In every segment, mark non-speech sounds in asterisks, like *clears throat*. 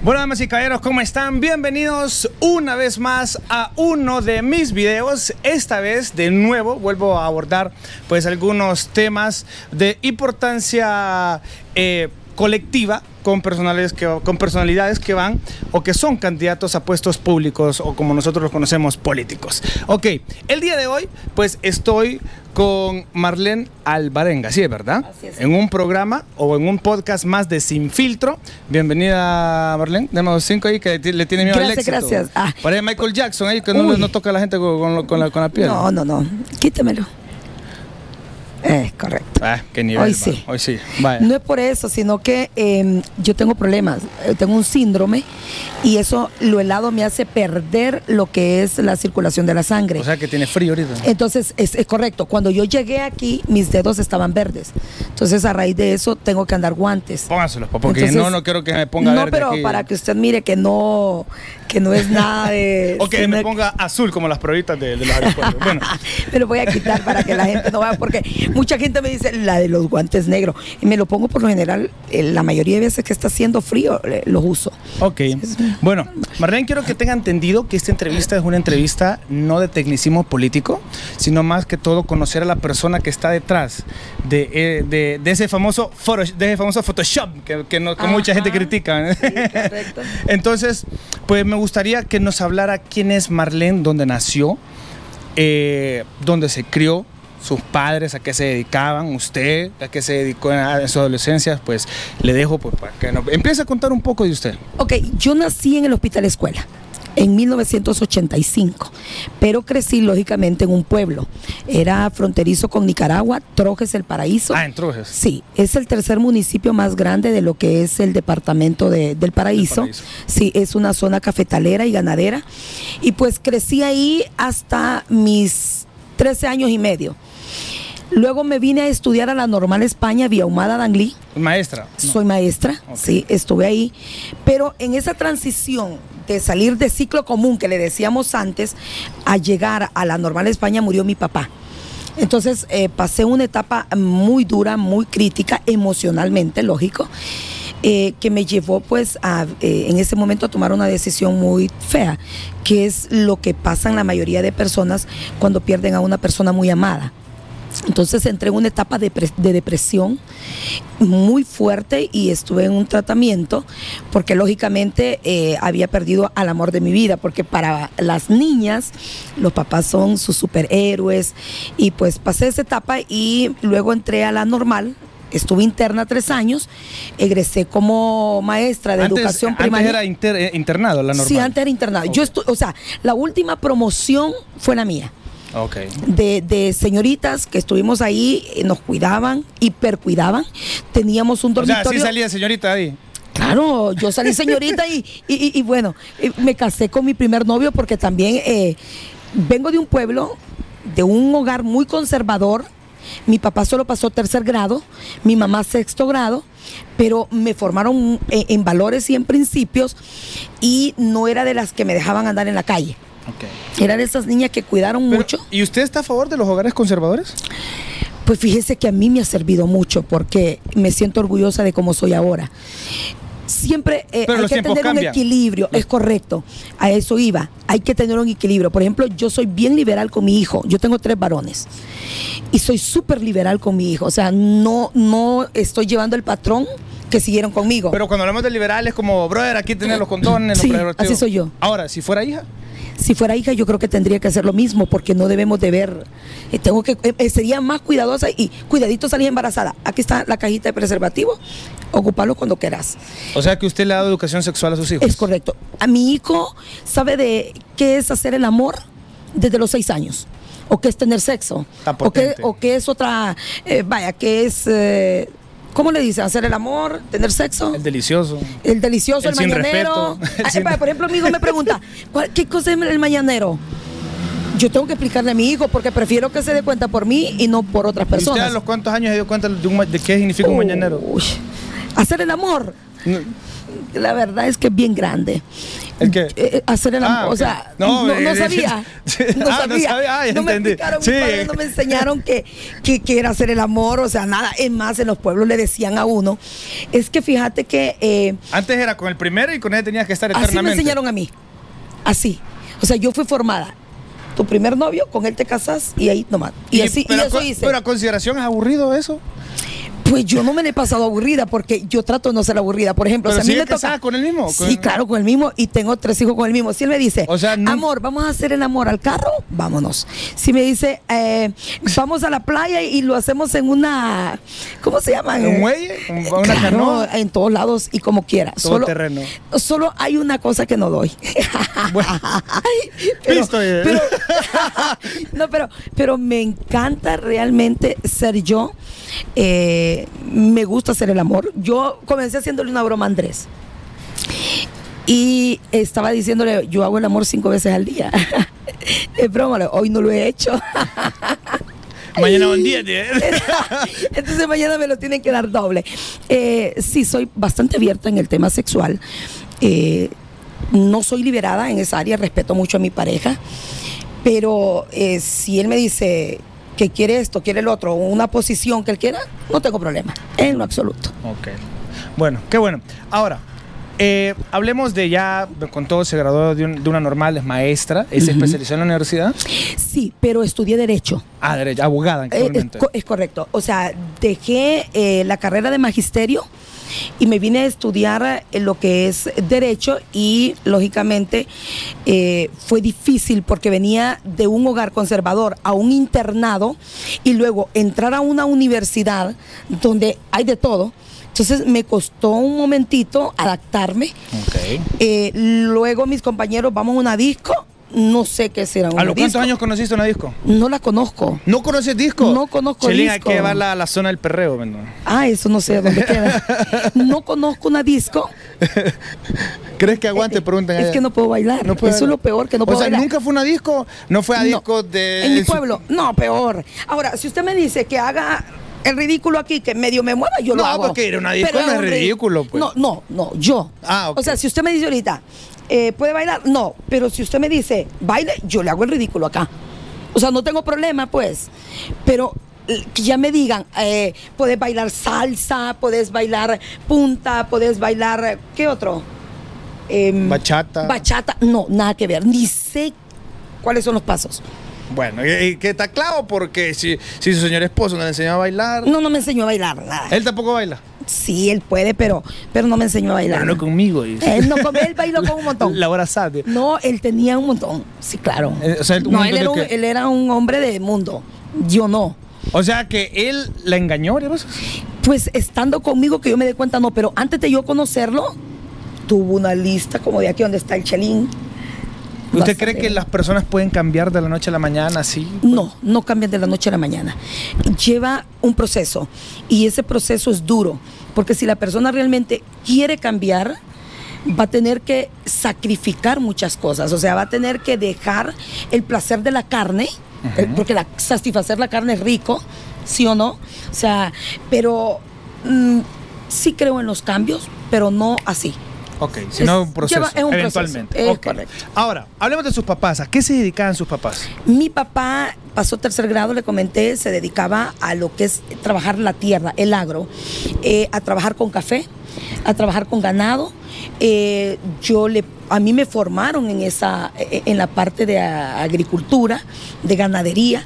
Bueno, damas y caballeros, ¿cómo están? Bienvenidos una vez más a uno de mis videos. Esta vez, de nuevo, vuelvo a abordar pues algunos temas de importancia eh, colectiva con personalidades, que, con personalidades que van o que son candidatos a puestos públicos o como nosotros los conocemos, políticos. Ok, el día de hoy pues estoy con Marlene Alvarenga, ¿sí es verdad? Así es. En un programa o en un podcast más de Sin Filtro. Bienvenida Marlene, demos cinco ahí que le tiene miedo al Gracias, éxito. gracias. Ah. Parece Michael Jackson ahí que no, no toca a la gente con, con- con la, con la piel. No, no, no. Quítemelo. Es correcto. Ah, qué nivel. Hoy va. sí. Hoy sí. Vaya. No es por eso, sino que eh, yo tengo problemas. Eh, Tengo un síndrome y eso, lo helado me hace perder lo que es la circulación de la sangre. O sea que tiene frío ahorita. Entonces, es, es correcto. Cuando yo llegué aquí, mis dedos estaban verdes. Entonces, a raíz de eso, tengo que andar guantes. Póngaselos, pa, porque Entonces- no, no quiero que me ponga no, verde pero aquí. para que usted mire que no, que no es nada de. *laughs* O que me ponga azul como las pruebitas de, de los aeropuertos. *laughs* Bueno, me lo voy a quitar para que la gente no vea, porque mucha gente me dice la de los guantes negros. Y me lo pongo por lo general, eh, la mayoría de veces que está haciendo frío, eh, los uso. ok. Bueno, Marlene, quiero que tenga entendido que esta entrevista es una entrevista no de tecnicismo político, sino más que todo conocer a la persona que está detrás de, eh, de- de ese, famoso photo- de ese famoso Photoshop que, que no- que mucha gente critica. correcto. *laughs* Entonces, pues me gustaría que nos hablara quién es Marlene, dónde nació, eh, dónde se crió, sus padres, a qué se dedicaban, usted, a qué se dedicó en, su adolescencia, pues le dejo pues, para que nos empiece a contar un poco de usted. Ok, yo nací en el Hospital Escuela en 1985, pero crecí lógicamente en un pueblo. Era fronterizo con Nicaragua, Trojes el Paraíso. Ah, en Trojes. Sí, es el tercer municipio más grande de lo que es el departamento de- del Paraíso. Paraíso. Sí, es una zona cafetalera y ganadera. Y pues crecí ahí hasta mis 13 años y medio. Luego me vine a estudiar a la Normal España, vía Humada Danglí. Maestra. ¿no? Soy maestra, sí, estuve ahí. Pero en esa transición de salir de ciclo común que le decíamos antes a llegar a la Normal España murió mi papá. Entonces eh, pasé una etapa muy dura, muy crítica, emocionalmente, lógico, eh, que me llevó pues a, eh, en ese momento a tomar una decisión muy fea, que es lo que pasa en la mayoría de personas cuando pierden a una persona muy amada. Entonces entré en una etapa de, de depresión muy fuerte y estuve en un tratamiento porque lógicamente eh, había perdido al amor de mi vida, porque para las niñas los papás son sus superhéroes y pues pasé esa etapa y luego entré a la normal. Estuve interna tres años, egresé como maestra de antes, educación antes primaria. era inter- eh, internado, la normal. Sí, antes era internado. Yo estu- o sea, la última promoción fue la mía De, de señoritas que estuvimos ahí, eh, nos cuidaban, hipercuidaban. Teníamos un O sea, dormitorio. sí salía señorita ahí. Claro, yo salí *laughs* señorita y, y- y- y bueno, eh, me casé con mi primer novio porque también eh, vengo de un pueblo, de un hogar muy conservador. Mi papá solo pasó tercer grado, mi mamá sexto grado, pero me formaron en, en valores y en principios y no era de las que me dejaban andar en la calle. Ok. Era de esas niñas que cuidaron Pero, mucho. ¿Y usted está a favor de los hogares conservadores? Pues fíjese que a mí me ha servido mucho porque me siento orgullosa de cómo soy ahora. Siempre eh, hay que tener un equilibrio, es correcto. A eso iba. Hay que tener un equilibrio. Por ejemplo, yo soy bien liberal con mi hijo. Yo tengo tres varones y soy súper liberal con mi hijo. O sea, no, no estoy llevando el patrón que siguieron conmigo. Pero cuando hablamos de liberales, como, brother, aquí tenés los condones, los Sí, así soy yo. Ahora, si fuera hija. Si fuera hija, yo creo que tendría que hacer lo mismo, porque no debemos de ver. eh, tengo que eh, eh, sería más cuidadosa y cuidadito salir embarazada. Aquí está la cajita de preservativo. Ocuparlo cuando quieras. O sea que usted le ha dado educación sexual a sus hijos. Es correcto. A mi hijo sabe de qué es hacer el amor desde los seis años. O qué es tener sexo. O qué, potente. o qué es otra. eh, vaya, qué es. eh, ¿Cómo le dicen? ¿Hacer el amor? ¿Tener sexo? El delicioso. El delicioso, El el, sin mañanero. respeto. *laughs* El Ah, sin- Por ejemplo, mi hijo me pregunta, ¿cuál- ¿qué cosa es el mañanero? Yo tengo que explicarle a mi hijo porque prefiero que se dé cuenta por mí y no por otras ¿Y usted a personas. los cuántos años se dio cuenta de, un ma- de qué significa un mañanero? Uy, hacer el amor. No. La verdad es que es bien grande. ¿El qué? Eh, eh, hacer el Ah, amor, o ok. sea, No, no, no eh, sabía. *laughs* No Ah, no sabía. Ah, no me explicaron, Sí. mis padres no me enseñaron que, que, que era hacer el amor, o sea, nada. Es más, en los pueblos le decían a uno, es que fíjate que eh, Antes era con el primero y con él tenías que estar así me eternamente. enseñaron a mí. Así. O sea, yo fui formada. Tu primer novio, con él te casas y ahí nomás. Y, así, y pero, eso a co- hice. pero a consideración es aburrido eso. Pues yo no me le he pasado aburrida porque yo trato de no ser aburrida. Por ejemplo, Pero si a mí me toca. con el mismo, Sí, claro, con el mismo. Y tengo tres hijos con el mismo. Si él me dice, O sea, no- amor, vamos a hacer el amor al carro, vámonos. Si me dice, eh, vamos a la playa y lo hacemos en una. ¿Cómo se llama? ¿En un muelle? ¿En una Claro, canoa? En todos lados y como quiera. Todo solo, terreno. Solo hay una cosa que no doy. *laughs* Bueno. pero, Listo, eh. pero- *laughs* no, pero, pero me encanta realmente ser yo. Eh, me gusta hacer el amor. Yo comencé haciéndole una broma a Andrés. Y estaba diciéndole, yo hago el amor cinco veces al día. *laughs* Es broma, hoy no lo he hecho. *laughs* Mañana un día. *laughs* Entonces mañana me lo tienen que dar doble. Eh, sí, soy bastante abierta en el tema sexual. Eh, no soy liberada en esa área, respeto mucho a mi pareja. Pero eh, si él me dice que quiere esto, quiere el otro, una posición que él quiera, no tengo problema, en lo absoluto. Ok. Bueno, qué bueno. Ahora, eh, hablemos de ya, con todo se graduó de, un- de una normal, es maestra, y se especializó en la universidad. Sí, pero estudié Derecho. Ah, derecho, abogada Eh, es, es correcto. O sea, dejé eh, la carrera de magisterio y me vine a estudiar eh, lo que es derecho y lógicamente eh, fue difícil porque venía de un hogar conservador a un internado y luego entrar a una universidad donde hay de todo. Entonces me costó un momentito adaptarme. Eh, luego mis compañeros vamos a una disco, no sé qué será ¿A los cuántos disco. años conociste una disco? No la conozco. ¿No conoces disco? No conozco Chelín, hay disco. que llevarla a la zona del perreo, ¿verdad? Ah, eso no sé dónde queda. *laughs* No conozco una disco. ¿Crees que aguante? Preguntan Es allá. que no puedo bailar. No eso es lo peor que no O puedo sea, bailar. nunca fue una disco, no fue a No. disco de. En mi pueblo, no, peor. Ahora, si usted me dice que haga el ridículo aquí, que medio me mueva, yo lo No, hago. porque ir a una disco Pero no es ridículo, pues. No, no, no, yo. Ah, ok. O sea, si usted me dice ahorita, eh, ¿puede bailar? No, pero si usted me dice, baile, yo le hago el ridículo acá. O sea, no tengo problema, pues. Pero eh, que ya me digan, eh, puedes bailar salsa, puedes bailar punta, puedes bailar, eh, ¿qué otro? Em, Bachata. Bachata, no, nada que ver. Ni sé cuáles son los pasos. Bueno, y, y que está claro porque si, si su señor esposo no le enseñó a bailar, No, no me enseñó a bailar nada. él tampoco baila. Sí, él puede, pero, pero no me enseñó a bailar. No conmigo. Él no con él bailó con un montón. *laughs* La hora sabe. No, él tenía un montón. Sí, claro. Eh, o sea, no, él era, un, qué? él era un hombre de mundo. Yo no. O sea que él la engañó veces. Pues estando conmigo que yo me dé cuenta, no, pero antes de yo conocerlo, tuvo una lista como de aquí donde está el chelín. ¿Usted cree que las personas pueden cambiar de la noche a la mañana así? No, no cambian de la noche a la mañana. Lleva un proceso y ese proceso es duro, porque si la persona realmente quiere cambiar, va a tener que sacrificar muchas cosas, o sea, va a tener que dejar el placer de la carne, eh, porque la, satisfacer la carne es rico, ¿sí o no? O sea, pero mm, sí creo en los cambios, pero no así. Ok, si no Es- un proceso, lleva- es un proceso, eventualmente. es Ok. correcto. Ahora, hablemos de sus papás. ¿A qué se dedicaban sus papás? Mi papá pasó tercer grado, le comenté, se dedicaba a lo que es trabajar la tierra, el agro, eh, a trabajar con café, a trabajar con ganado. Eh, yo le, a mí me formaron en esa, eh, en la parte de agricultura, de ganadería,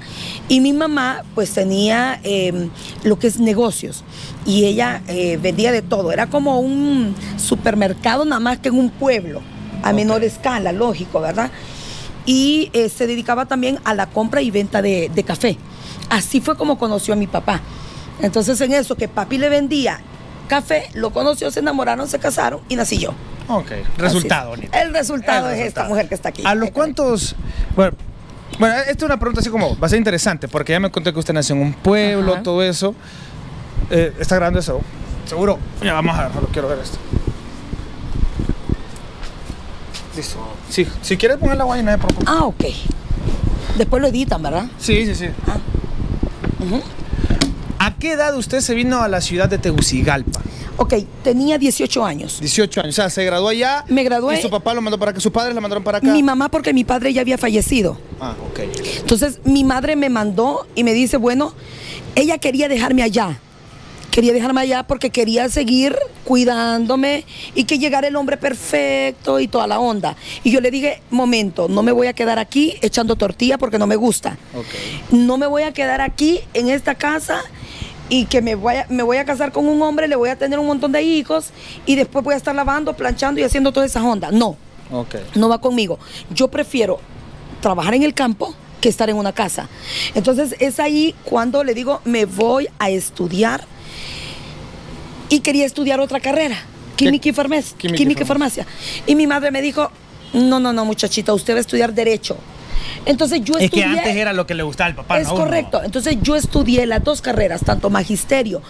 y mi mamá pues tenía eh, lo que es negocios y ella eh, vendía de todo. Era como un supermercado nada más que en un pueblo, a menor escala, lógico, ¿verdad? y se dedicaba también a la compra y venta de, de café. Así fue como conoció a mi papá. Entonces en eso que papi le vendía café, lo conoció, se enamoraron, se casaron y nací yo. Ok, resultado. Así. El resultado El es esta mujer que está aquí. ¿A los cuántos? Bueno, bueno, esta es una pregunta así como, va a ser interesante, porque ya me conté que usted nació en un pueblo, Ajá. todo eso. Eh, ¿Está grabando eso? ¿Seguro? Ya, vamos a verlo, quiero ver esto. Listo. Sí, si quieres poner la guayna, favor. Ah, ok. Después lo editan, ¿verdad? Sí, sí, sí. Ujú. ¿A qué edad usted se vino a la ciudad de Tegucigalpa? Ok, tenía 18 años. 18 años, o sea, se graduó allá. Me gradué. Y su papá lo mandó para acá, sus padres la mandaron para acá. Mi mamá, porque mi padre ya había fallecido. Ah, ok. Entonces mi madre me mandó y me dice, bueno, ella quería dejarme allá. Quería dejarme allá porque quería seguir cuidándome y que llegara el hombre perfecto y toda la onda. Y yo le dije, momento, no me voy a quedar aquí echando tortilla porque no me gusta. Ok. No me voy a quedar aquí en esta casa y que me voy, a, me voy a casar con un hombre, le voy a tener un montón de hijos y después voy a estar lavando, planchando y haciendo todas esas ondas. No, no va conmigo. Yo prefiero trabajar en el campo que estar en una casa. Entonces es ahí cuando le digo, me voy a estudiar y quería estudiar otra carrera, química y farmacia. Química y farmacia. Y mi madre me dijo, no, no, no, muchachita, usted va a estudiar derecho. Entonces yo Es que estudié... antes era lo que le gustaba al papá, Es correcto. Entonces yo estudié las dos carreras, tanto magisterio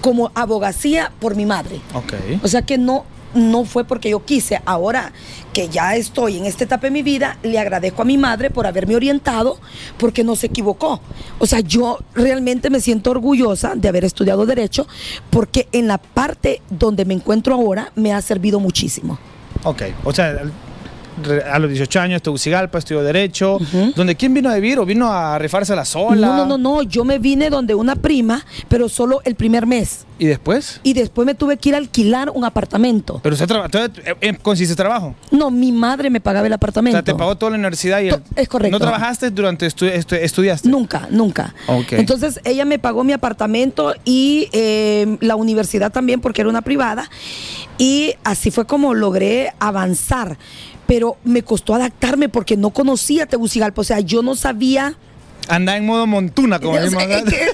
como abogacía, por mi madre. Ok. O sea que no, no fue porque yo quise. Ahora que ya estoy en esta etapa de mi vida, le agradezco a mi madre por haberme orientado, porque no se equivocó. O sea, yo realmente me siento orgullosa de haber estudiado derecho, porque en la parte donde me encuentro ahora me ha servido muchísimo. Ok. O sea, a los 18 años, Tegucigalpa, estudió Derecho. Ujú. ¿Donde quién vino a vivir o vino a rifarse la sola? No, no, no, no. Yo me vine donde una prima, pero solo el primer mes. ¿Y después? Y después me tuve que ir a alquilar un apartamento. Pero usted trabaja. ¿Consiste trabajo? No, mi madre me pagaba el O apartamento. sea, te pagó toda la universidad y el- es correcto. ¿No trabajaste durante estu- estu- estudiaste? Nunca, nunca. Ok. Entonces ella me pagó mi apartamento y eh, la universidad también porque era una privada. Y así fue como logré avanzar. Pero me costó adaptarme porque no conocía Tegucigalpa. O sea, yo no sabía... Anda en modo montuna, como es que,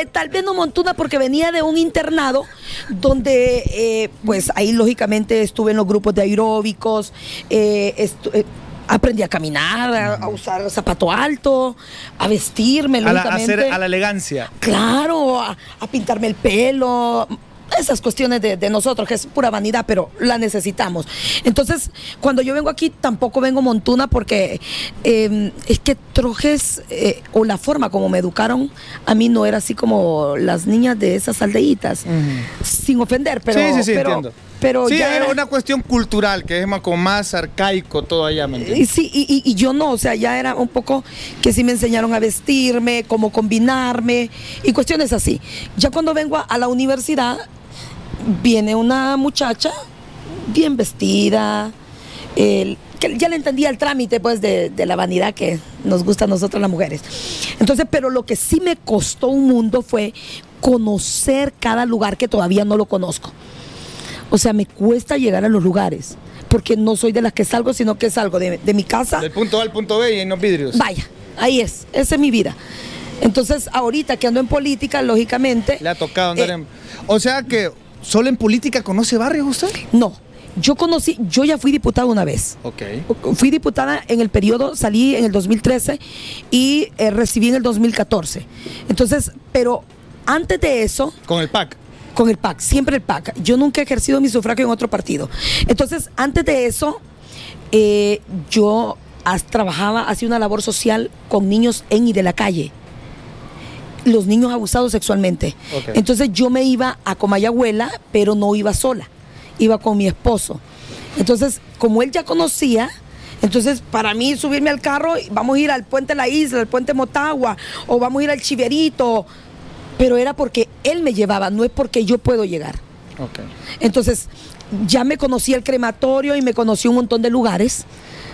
eh, tal vez no montuna porque venía de un internado donde, eh, pues ahí lógicamente estuve en los grupos de aeróbicos, eh, eh, aprendí a caminar, a, a usar zapato alto, a vestirme, a, la, a hacer- a la elegancia. Claro, a, a pintarme el pelo. Esas cuestiones de, de nosotros, que es pura vanidad, pero la necesitamos. Entonces, cuando yo vengo aquí, tampoco vengo montuna porque eh, es que Trojes, eh, o la forma como me educaron, a mí no era así como las niñas de esas aldeitas. Sin ofender, pero. sí, sí, sí, pero, entiendo. Pero sí, ya era- una cuestión cultural, que es más, como más arcaico todo allá, ¿me entiendes? sí, y, y- y yo no, o sea, ya era un poco que sí me enseñaron a vestirme, cómo combinarme y cuestiones así. Ya cuando vengo a, a la universidad, viene una muchacha bien vestida, el- que ya le entendía el trámite pues de, de la vanidad que nos gusta a nosotros las mujeres. Entonces, pero lo que sí me costó un mundo fue conocer cada lugar que todavía no lo conozco. O sea, me cuesta llegar a los lugares, porque no soy de las que salgo, sino que salgo de, de mi casa. Del punto A al punto B y en los vidrios. Vaya, ahí es, esa es mi vida. Entonces, ahorita que ando en política, lógicamente... Le ha tocado andar eh, en... O sea que solo en política conoce barrios usted. No, yo conocí, yo ya fui diputada una vez. Ok. Fui diputada en el periodo, salí en el 2013 y eh, recibí en el 2014. Entonces, pero antes de eso, Con el PAC. con el PAC, siempre el PAC. Yo nunca he ejercido mi sufragio en otro partido. Entonces, antes de eso, eh, yo as- trabajaba, hacía una labor social con niños en y de la calle. Los niños abusados sexualmente. Entonces yo me iba a Comayagüela, pero no iba sola, iba con mi esposo. Entonces, como él ya conocía, entonces para mí subirme al carro, vamos a ir al puente La Isla, al puente Motagua, o vamos a ir al Chiverito, pero era porque él me llevaba, no es porque yo puedo llegar. Entonces, ya me conocí el crematorio y me conocí un montón de lugares,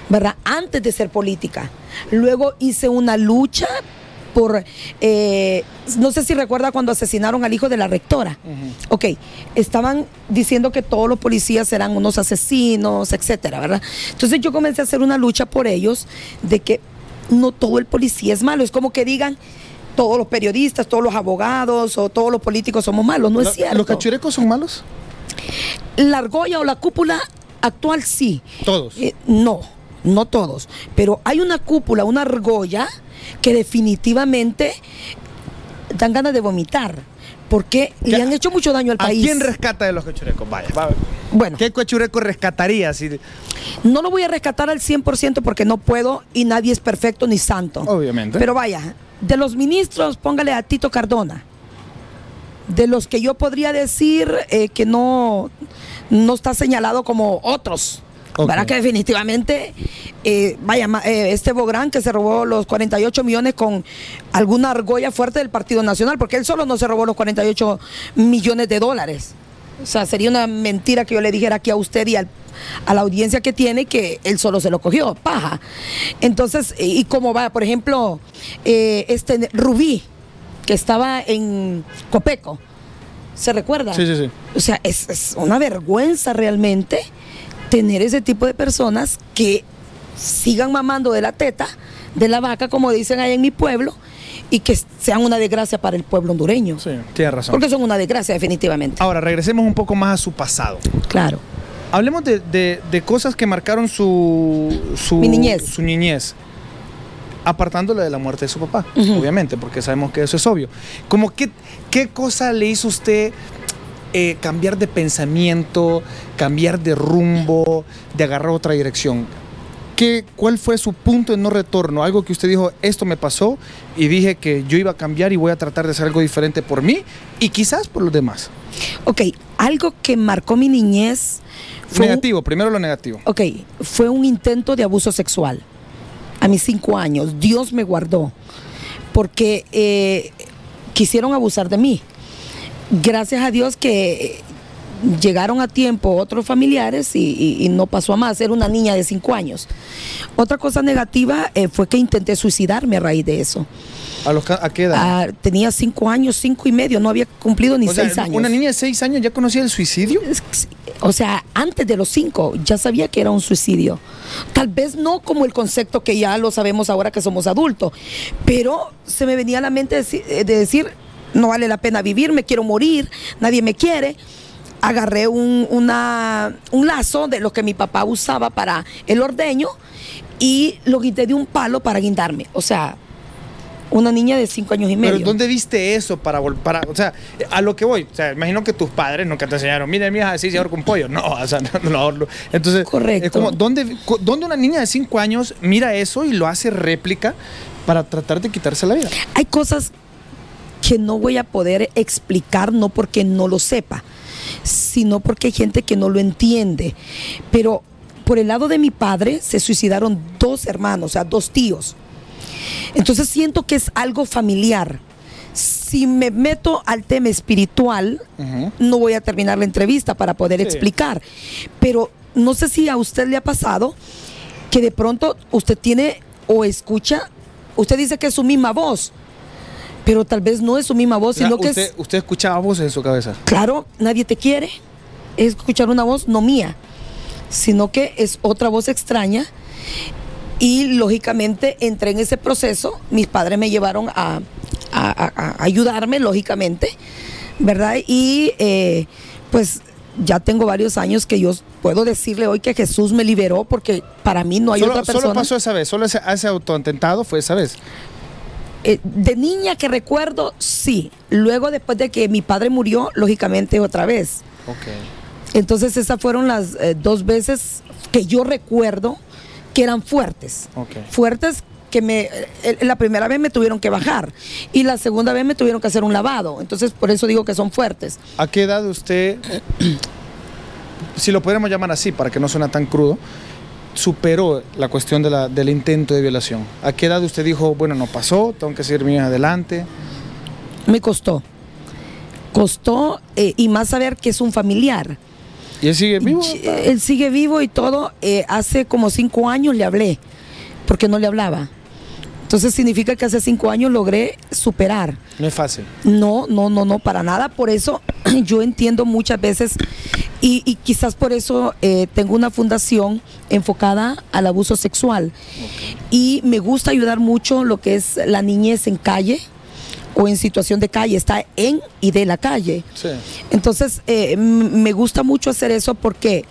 ¿verdad? Antes de ser política. Luego hice una lucha por, eh, no sé si recuerda cuando asesinaron al hijo de la rectora. Ok, estaban diciendo que todos los policías eran unos asesinos, etcétera, ¿verdad? Entonces yo comencé a hacer una lucha por ellos de que no todo el policía es malo. Es como que digan todos los periodistas, todos los abogados o todos los políticos somos malos. No es cierto. ¿Los cachurecos son malos? La argolla o la cúpula actual sí. Todos. Eh, no, no todos. Pero hay una cúpula, una argolla que definitivamente dan ganas de vomitar. Porque le han hecho mucho daño al ¿A país. quién rescata de los cachurecos? Vaya, va. Bueno, ¿Qué cachureco rescataría? Si... no lo voy a rescatar al 100% porque no puedo y nadie es perfecto ni santo. Obviamente. Pero vaya, de los ministros, póngale a Tito Cardona. de los que yo podría decir eh, que no, no está señalado como otros. ¿Verdad que definitivamente, eh, vaya, eh, este Bográn que se robó los 48 millones con alguna argolla fuerte del Partido Nacional, porque él solo no se robó los 48 millones de dólares. O sea, sería una mentira que yo le dijera aquí a usted y al- a la audiencia que tiene que él solo se lo cogió, paja. Entonces, y como va, por ejemplo, eh, este Rubí, que estaba en Copeco, ¿se recuerda? Sí, sí, sí. O sea, es, es una vergüenza realmente tener ese tipo de personas que sigan mamando de la teta, de la vaca, como dicen allá en mi pueblo, y que sean una desgracia para el pueblo hondureño. Sí, tiene razón. Porque son una desgracia, definitivamente. Ahora, regresemos un poco más a su pasado. Claro. Hablemos de, de- de cosas que marcaron su, su, Mi niñez. su niñez. Apartándole de la muerte de su papá, obviamente, porque sabemos que eso es obvio. Como qué, qué cosa le hizo usted eh, cambiar de pensamiento, cambiar de rumbo, de agarrar otra dirección? ¿Qué, ¿Cuál fue su punto de no retorno? Algo que usted dijo, esto me pasó y dije que yo iba a cambiar y voy a tratar de hacer algo diferente por mí y quizás por los demás. Ok, algo que marcó mi niñez fue un- negativo, primero lo negativo. Ok, fue un intento de abuso sexual. A mis cinco años, Dios me guardó, porque eh, quisieron abusar de mí. Gracias a Dios que llegaron a tiempo otros familiares y, y- y no pasó a más. Era una niña de cinco años. Otra cosa negativa eh, fue que intenté suicidarme a raíz de eso. ¿A, los, a qué edad? Ah, tenía cinco años, cinco y medio, no había cumplido ni O sea, seis años. Una niña de seis años ya conocía el suicidio. O sea, antes de los cinco ya sabía que era un suicidio. Tal vez no como el concepto que ya lo sabemos ahora que somos adultos, pero se me venía a la mente eh, de decir, no vale la pena vivir, me quiero morir, nadie me quiere. Agarré un, una- un lazo de lo que mi papá usaba para el ordeño y lo quité de un palo para guindarme. O sea, una niña de cinco años y medio. Pero ¿dónde viste eso para volver? O sea, a lo que voy. O sea, imagino que tus padres nunca te enseñaron, mira, mi hija así se ahorca un pollo. No, o sea, *laughs* no, no, no. Entonces, Correcto. es como, ¿dónde, ¿dónde una niña de cinco años mira eso y lo hace réplica para tratar de quitarse la vida? Hay cosas que no voy a poder explicar, no porque no lo sepa, sino porque hay gente que no lo entiende. Pero por el lado de mi padre se suicidaron dos hermanos, o sea, dos tíos. Entonces siento que es algo familiar. Si me meto al tema espiritual, no voy a terminar la entrevista para poder Sí. explicar. Pero no sé si a usted le ha pasado que de pronto usted tiene o escucha, usted dice que es su misma voz, pero tal vez no es su misma voz, sino que usted, es, usted escuchaba voces en su cabeza. claro, nadie te quiere, es escuchar una voz no mía, sino que es otra voz extraña. Y lógicamente entré en ese proceso, mis padres me llevaron a, a- a- a ayudarme, lógicamente, ¿verdad? Y eh, pues ya tengo varios años que yo puedo decirle hoy que Jesús me liberó porque para mí no hay solo, otra solo persona. pasó esa vez, solo ese, ese autoatentado fue esa vez. Eh, de niña que recuerdo, sí. Luego después de que mi padre murió, lógicamente otra vez. Entonces esas fueron las eh, dos veces que yo recuerdo que eran fuertes. Fuertes que me eh, la primera vez me tuvieron que bajar y la segunda vez me tuvieron que hacer un lavado. Entonces por eso digo que son fuertes. ¿A qué edad usted, *clears throat* si lo pudiéramos llamar así para que no suene tan crudo, superó la cuestión de la- del intento de violación? ¿A qué edad usted dijo, bueno, no pasó, tengo que seguir mi adelante? Me costó. Costó eh, y más saber que es un familiar. ¿Y él sigue vivo? Y- Él sigue vivo y todo. Eh, hace como cinco años le hablé, porque no le hablaba. Entonces significa que hace cinco años logré superar. No es fácil. No, no, no, no, para nada. Por eso *clears throat* yo entiendo muchas veces y, y quizás por eso eh, tengo una fundación enfocada al abuso sexual. Y me gusta ayudar mucho lo que es la niñez en calle o en situación de calle. Está en y de la calle. Sí. Entonces, eh, me gusta mucho hacer eso porque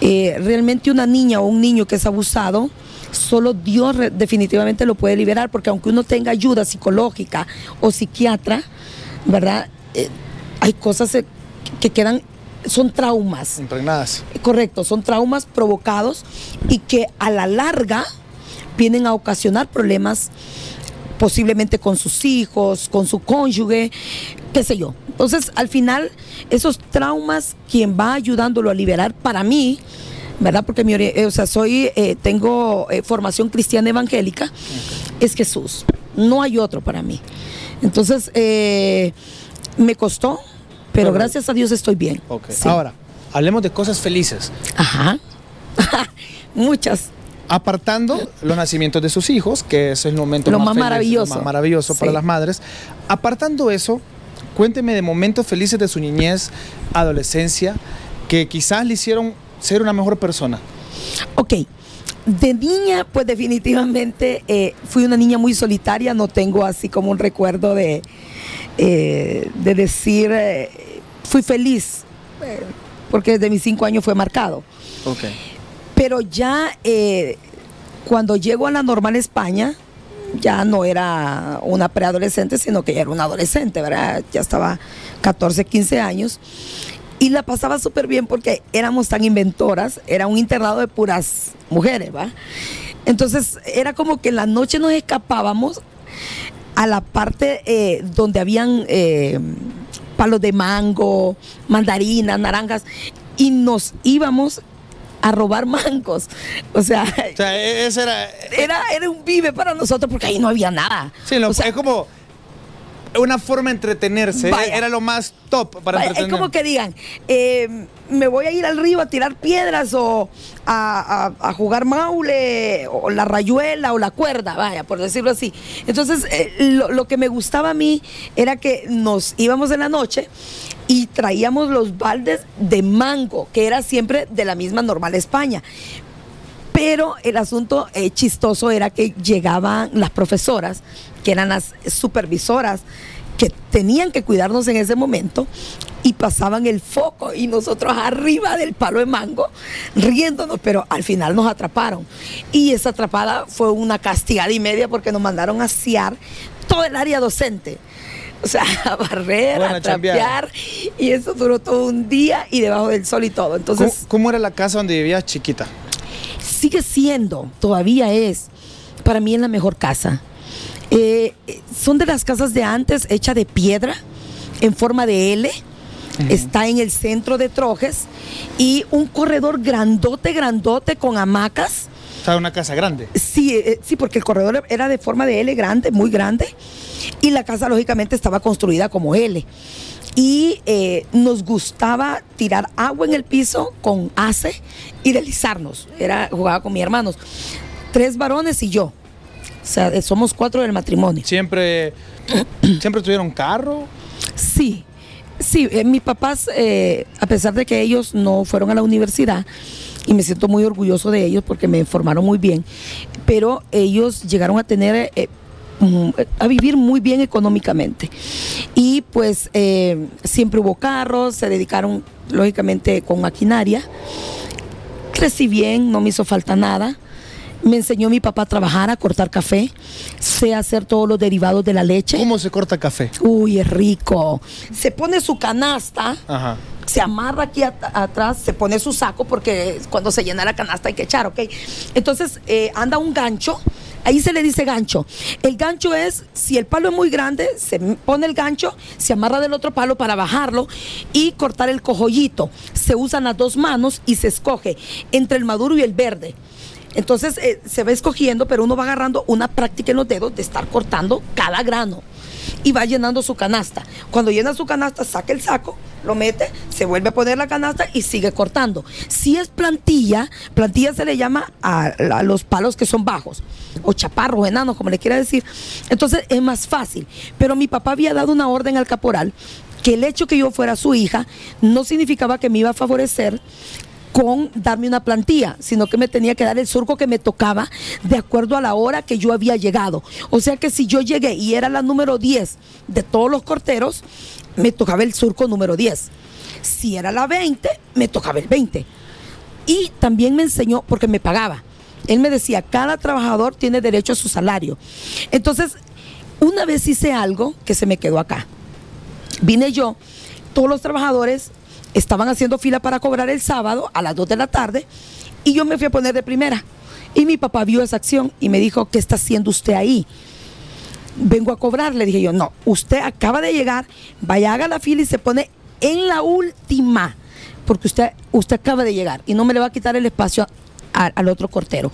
eh, realmente una niña o un niño que es abusado, solo Dios definitivamente lo puede liberar, porque aunque uno tenga ayuda psicológica o psiquiatra, ¿verdad? Eh, hay cosas eh, que quedan, son traumas. Impregnadas. Correcto, son traumas provocados y que a la larga vienen a ocasionar problemas posiblemente con sus hijos, con su cónyuge, qué sé yo. Entonces, al final, esos traumas, quien va ayudándolo a liberar para mí, ¿verdad? Porque mi, eh, o sea, soy, eh, tengo eh, formación cristiana evangélica, es Jesús. No hay otro para mí. Entonces, me costó, pero gracias a Dios estoy bien. Ahora, hablemos de cosas felices. Ajá. *laughs* Muchas apartando los nacimientos de sus hijos, que es el momento más, maravilloso. maravilloso para las madres. Apartando eso, cuénteme de momentos felices de su niñez, adolescencia, que quizás le hicieron ser una mejor persona. Ok. De niña, pues definitivamente eh, fui una niña muy solitaria, no tengo así como un recuerdo de, eh, de decir, eh, fui feliz, porque desde mis cinco años fue marcado. Okay. Pero ya cuando llego a la normal España, ya no era una preadolescente, sino que ya era una adolescente, ¿verdad? Ya estaba 14, 15 años. Y la pasaba súper bien porque éramos tan inventoras, era un internado de puras mujeres, ¿va? Entonces era como que en la noche nos escapábamos a la parte eh, donde habían eh, palos de mango, mandarinas, naranjas, y nos íbamos a robar mangos. O sea, e-, ese era, era, era un vive para nosotros porque ahí no había nada. Sí, o sea, es como una forma de entretenerse. Era lo más top para entretener. Es como que digan, eh, me voy a ir al río a tirar piedras o a, jugar maule o la rayuela o la cuerda, vaya, por decirlo así. Entonces, eh, lo, lo que me gustaba a mí era que nos íbamos en la noche y traíamos los baldes de mango, que era siempre de la misma normal España. Pero el asunto eh, chistoso era que llegaban las profesoras, que eran las supervisoras, que tenían que cuidarnos en ese momento y pasaban el foco y nosotros arriba del palo de mango riéndonos, pero al final nos atraparon. Y esa atrapada fue una castigada y media porque nos mandaron a ciar todo el área docente. O sea, *laughs* a barrer, a trapear. Y eso duró todo un día y debajo del sol y todo. Entonces, ¿Cómo, era la casa donde vivías chiquita? Sigue siendo, todavía es, para mí es la mejor casa. Eh, son de las casas de antes, hecha de piedra, en forma de L. Está en el centro de Trojes y un corredor grandote, grandote con hamacas. ¿Está una casa grande? Sí, eh, sí, porque el corredor era de forma de L grande, muy grande. Y la casa, lógicamente, estaba construida como L y eh, nos gustaba tirar agua en el piso con ace y deslizarnos. Era, jugaba con mis hermanos. Tres varones y yo. O sea, somos cuatro del matrimonio. ¿Siempre, *clears throat* ¿siempre tuvieron carro? Sí, sí. Eh, mis papás, eh, a pesar de que ellos no fueron a la universidad, y me siento muy orgulloso de ellos porque me formaron muy bien, pero ellos llegaron a tener a vivir muy bien económicamente. Y pues eh, siempre hubo carros, se dedicaron lógicamente con maquinaria. Crecí bien, no me hizo falta nada. Me enseñó mi papá a trabajar, a cortar café. Sé hacer todos los derivados de la leche. ¿Cómo se corta café? Uy, es rico. Se pone su canasta. Se amarra aquí atrás, se pone su saco porque cuando se llena la canasta hay que echar, ¿ok? Entonces eh, anda un gancho Ahí se le dice gancho. El gancho es, si el palo es muy grande, se pone el gancho, se amarra del otro palo para bajarlo y cortar el cojollito. Se usan las dos manos y se escoge entre el maduro y el verde. Entonces eh, se va escogiendo, pero uno va agarrando una práctica en los dedos de estar cortando cada grano y va llenando su canasta. Cuando llena su canasta, saca el saco, se vuelve a poner la canasta y sigue cortando. Si es plantilla, plantilla se le llama a, los palos que son bajos, o chaparros, enanos, como le quiera decir. Entonces es más fácil. Pero mi papá había dado una orden al caporal que el hecho que yo fuera su hija no significaba que me iba a favorecer con darme una plantilla, sino que me tenía que dar el surco que me tocaba de acuerdo a la hora que yo había llegado. O sea que si yo llegué y era la número 10 de todos los corteros, me tocaba el surco número 10. Si era la 20, me tocaba el 20. Y también me enseñó, porque me pagaba. Él me decía, cada trabajador tiene derecho a su salario. Entonces, una vez hice algo que se me quedó acá. Vine yo, todos los trabajadores estaban haciendo fila para cobrar el sábado a las 2 de la tarde y yo me fui a poner de primera. Y mi papá vio esa acción y me dijo, ¿qué está haciendo usted ahí? Vengo a cobrar. Le dije yo, no, usted acaba de llegar, vaya, haga la fila y se pone en la última, porque usted, usted acaba de llegar y no me le va a quitar el espacio al otro cortero.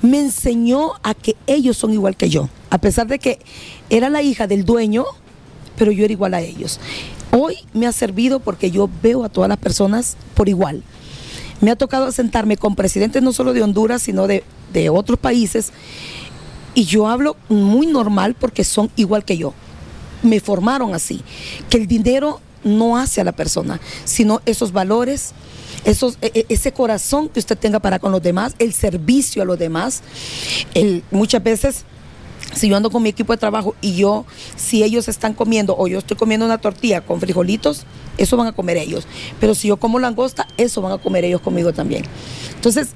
Me enseñó a que ellos son igual que yo, a pesar de que era la hija del dueño, pero yo era igual a ellos. Hoy me ha servido porque yo veo a todas las personas por igual. Me ha tocado sentarme con presidentes no solo de Honduras, sino de, de otros países, y yo hablo muy normal porque son igual que yo. Me formaron así, que el dinero no hace a la persona, sino esos valores, esos, e, e, ese corazón que usted tenga para con los demás, el servicio a los demás. El, muchas veces, si yo ando con mi equipo de trabajo y yo, si ellos están comiendo o yo estoy comiendo una tortilla con frijolitos, eso van a comer ellos. Pero si yo como langosta, eso van a comer ellos conmigo también. Entonces,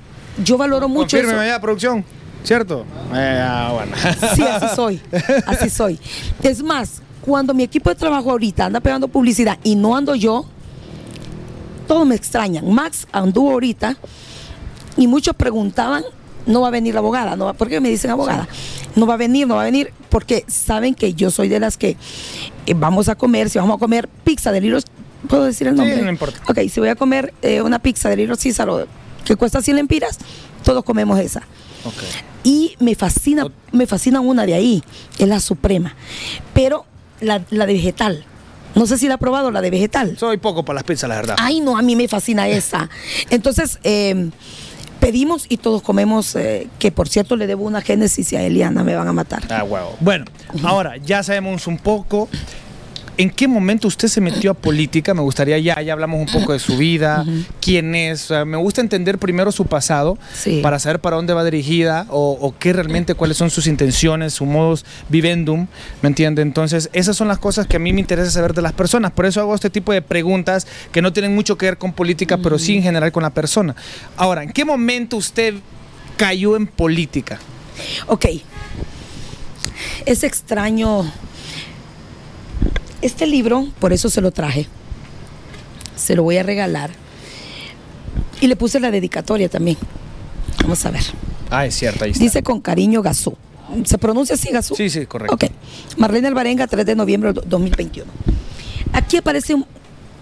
yo valoro mucho eso. producción. ¿Cierto? Eh, ah, bueno. Sí, así *laughs* soy. Así soy. Es más, cuando mi equipo de trabajo ahorita anda pegando publicidad y no ando yo, todos me extrañan. Max anduvo ahorita y muchos preguntaban, no va a venir la abogada, no ¿por qué me dicen abogada? No va a venir, no va a venir, porque saben que yo soy de las que eh, vamos a comer, si vamos a comer pizza de Liros, ¿puedo decir el nombre? Sí, no importa. Ok, si voy a comer eh, una pizza de Liros Císaro que cuesta 100 lempiras, todos comemos esa. Y me fascina, me fascina una de ahí, es la suprema. Pero la, de vegetal. No sé si la ha probado, la de vegetal. Soy poco para las pizzas, la verdad. Ay, no, a mí me fascina esa. Entonces, em, pedimos y todos comemos, eh, que por cierto le debo una génesis y a Eliana me van a matar. Ah, huevo. Bueno, ahora ya sabemos un poco ¿En qué momento usted se metió a política? Me gustaría ya, ya hablamos un poco de su vida, quién es. me gusta entender primero su pasado para saber para dónde va dirigida o, qué realmente, cuáles son sus intenciones, su modus vivendum, ¿me entiende? Entonces, esas son las cosas que a mí me interesa saber de las personas. Por eso hago este tipo de preguntas que no tienen mucho que ver con política, pero sí en general con la persona. Ahora, ¿en qué momento usted cayó en política? Ok. Es extraño este libro, por eso se lo traje, se lo voy a regalar. Y le puse la dedicatoria también. Vamos a ver. Ah, es cierto, ahí está. Dice con cariño Gazú. ¿Se pronuncia así Gazú? Sí, sí, correcto. Ok. Marlene Alvarenga, 3 de noviembre de 2021. Aquí aparece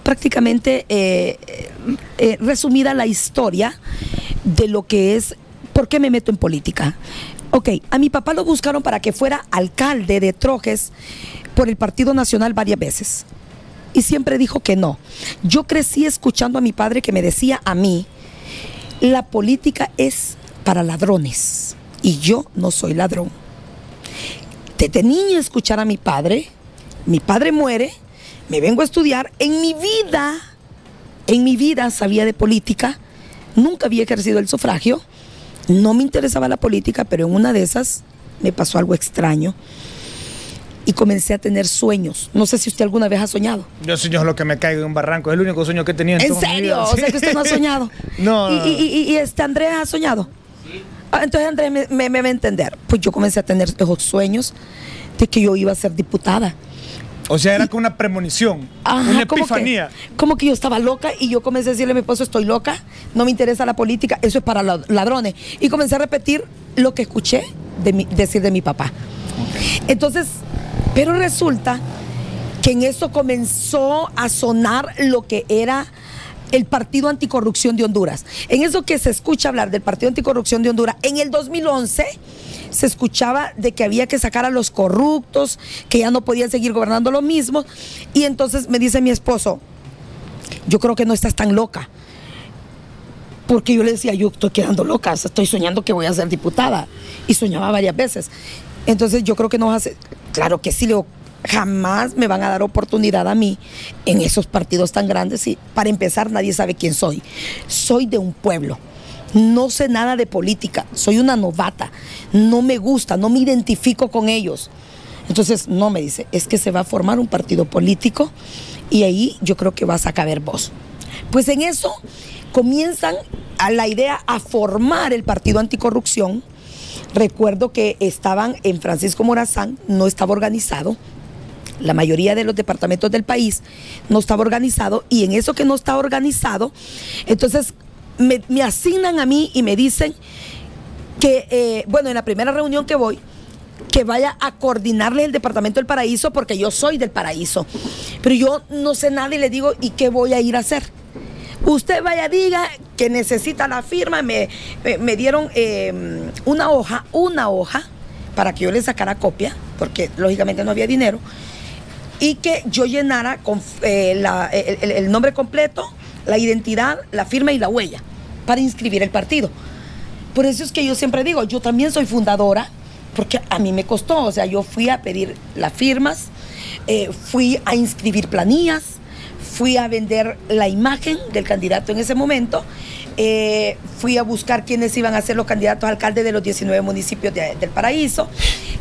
prácticamente eh, eh, resumida la historia de lo que es por qué me meto en política. Ok, a mi papá lo buscaron para que fuera alcalde de Trojes por el Partido Nacional varias veces. Y siempre dijo que no. Yo crecí escuchando a mi padre que me decía a mí, la política es para ladrones y yo no soy ladrón. Desde niña escuchar a mi padre, mi padre muere, me vengo a estudiar, en mi vida, en mi vida sabía de política, nunca había ejercido el sufragio, no me interesaba la política, pero en una de esas me pasó algo extraño y comencé a tener sueños. No sé si usted alguna vez ha soñado. Yo sueño lo que me caigo en un barranco, es el único sueño que he tenido en, ¿En serio? O sea que usted no ha soñado. *laughs* no, ¿Y, y, este Andrés ha soñado? Sí. Ah, entonces Andrés me, me, va a entender. Pues yo comencé a tener esos sueños de que yo iba a ser diputada. O sea, era como una premonición, una epifanía. Como que, como que, yo estaba loca y yo comencé a decirle a mi esposo, estoy loca, no me interesa la política, eso es para ladrones. Y comencé a repetir lo que escuché de decir de mi papá. Entonces, pero resulta que en eso comenzó a sonar lo que era el Partido Anticorrupción de Honduras. En eso que se escucha hablar del Partido Anticorrupción de Honduras, en el 2011 se escuchaba de que había que sacar a los corruptos, que ya no podían seguir gobernando lo mismo. Y entonces me dice mi esposo, yo creo que no estás tan loca. Porque yo le decía, yo estoy quedando loca, estoy soñando que voy a ser diputada. Y soñaba varias veces. Entonces yo creo que no vas a Claro que sí, Leo, jamás me van a dar oportunidad a mí en esos partidos tan grandes y para empezar nadie sabe quién soy. Soy de un pueblo. No sé nada de política, soy una novata, no me gusta, no me identifico con ellos. Entonces, no me dice, es que se va a formar un partido político y ahí yo creo que vas a caber vos. Pues en eso comienzan a la idea a formar el partido anticorrupción Recuerdo que estaban en Francisco Morazán, no estaba organizado. La mayoría de los departamentos del país no estaba organizado y en eso que no está organizado, entonces me, asignan a mí y me dicen que, eh, bueno, en la primera reunión que voy, que vaya a coordinarle el departamento del paraíso porque yo soy del paraíso. Pero yo no sé nada y le digo, ¿y qué voy a ir a hacer? Usted vaya, diga que necesita la firma. Me, me, dieron em, una hoja, una hoja, para que yo le sacara copia, porque lógicamente no había dinero, y que yo llenara eh, el nombre completo, la identidad, la firma y la huella para inscribir el partido. Por eso es que yo siempre digo, yo también soy fundadora, porque a mí me costó, o sea, yo fui a pedir las firmas, eh, fui a inscribir planillas, fui a vender la imagen del candidato en ese momento, eh, fui a buscar quiénes iban a ser los candidatos a alcalde de los 19 municipios del paraíso,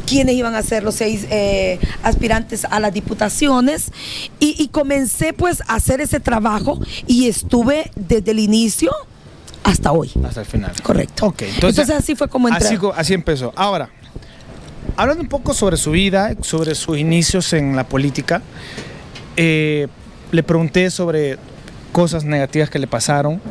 quiénes iban a ser los seis eh, aspirantes a las diputaciones y, comencé pues a hacer ese trabajo y estuve desde el inicio hasta hoy. Hasta el final. Correcto. Ok, entonces, así fue como entré. Así, así empezó. Ahora, hablando un poco sobre su vida, sobre sus inicios en la política, eh, le pregunté sobre cosas negativas que le pasaron.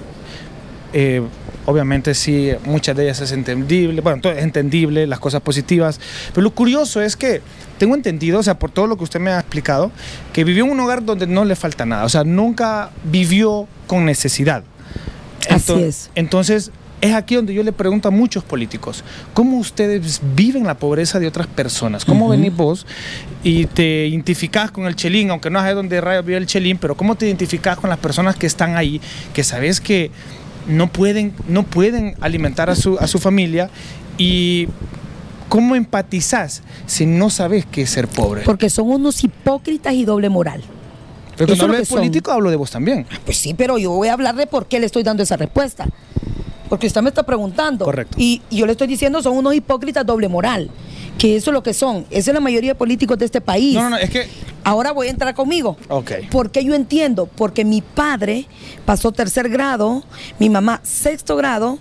Eh, obviamente sí, muchas de ellas es entendible, bueno, todo es entendible, las cosas positivas, pero lo curioso es que tengo entendido, o sea, por todo lo que usted me ha explicado, que vivió en un hogar donde no le falta nada, o sea, nunca vivió con necesidad. Así es. Entonces, es aquí donde yo le pregunto a muchos políticos, ¿cómo ustedes viven la pobreza de otras personas? ¿Cómo venís vos y te identificás con el chelín, aunque no sabes dónde rayo vive el chelín, pero cómo te identificás con las personas que están ahí, que sabes que no pueden, no pueden alimentar a su, a su familia y ¿cómo empatizás si no sabes qué es ser pobre? Porque son unos hipócritas y doble moral. Pero cuando hablo de político hablo de vos también. Pues sí, pero yo voy a hablar de por qué le estoy dando esa respuesta. Porque usted me está preguntando. Correcto. Y, yo le estoy diciendo, son unos hipócritas doble moral. Que eso es lo que son. Esa es la mayoría de políticos de este país. No, no, no, es que. Ahora voy a entrar conmigo. Ok. Porque yo entiendo, porque mi padre pasó tercer grado, mi mamá sexto grado,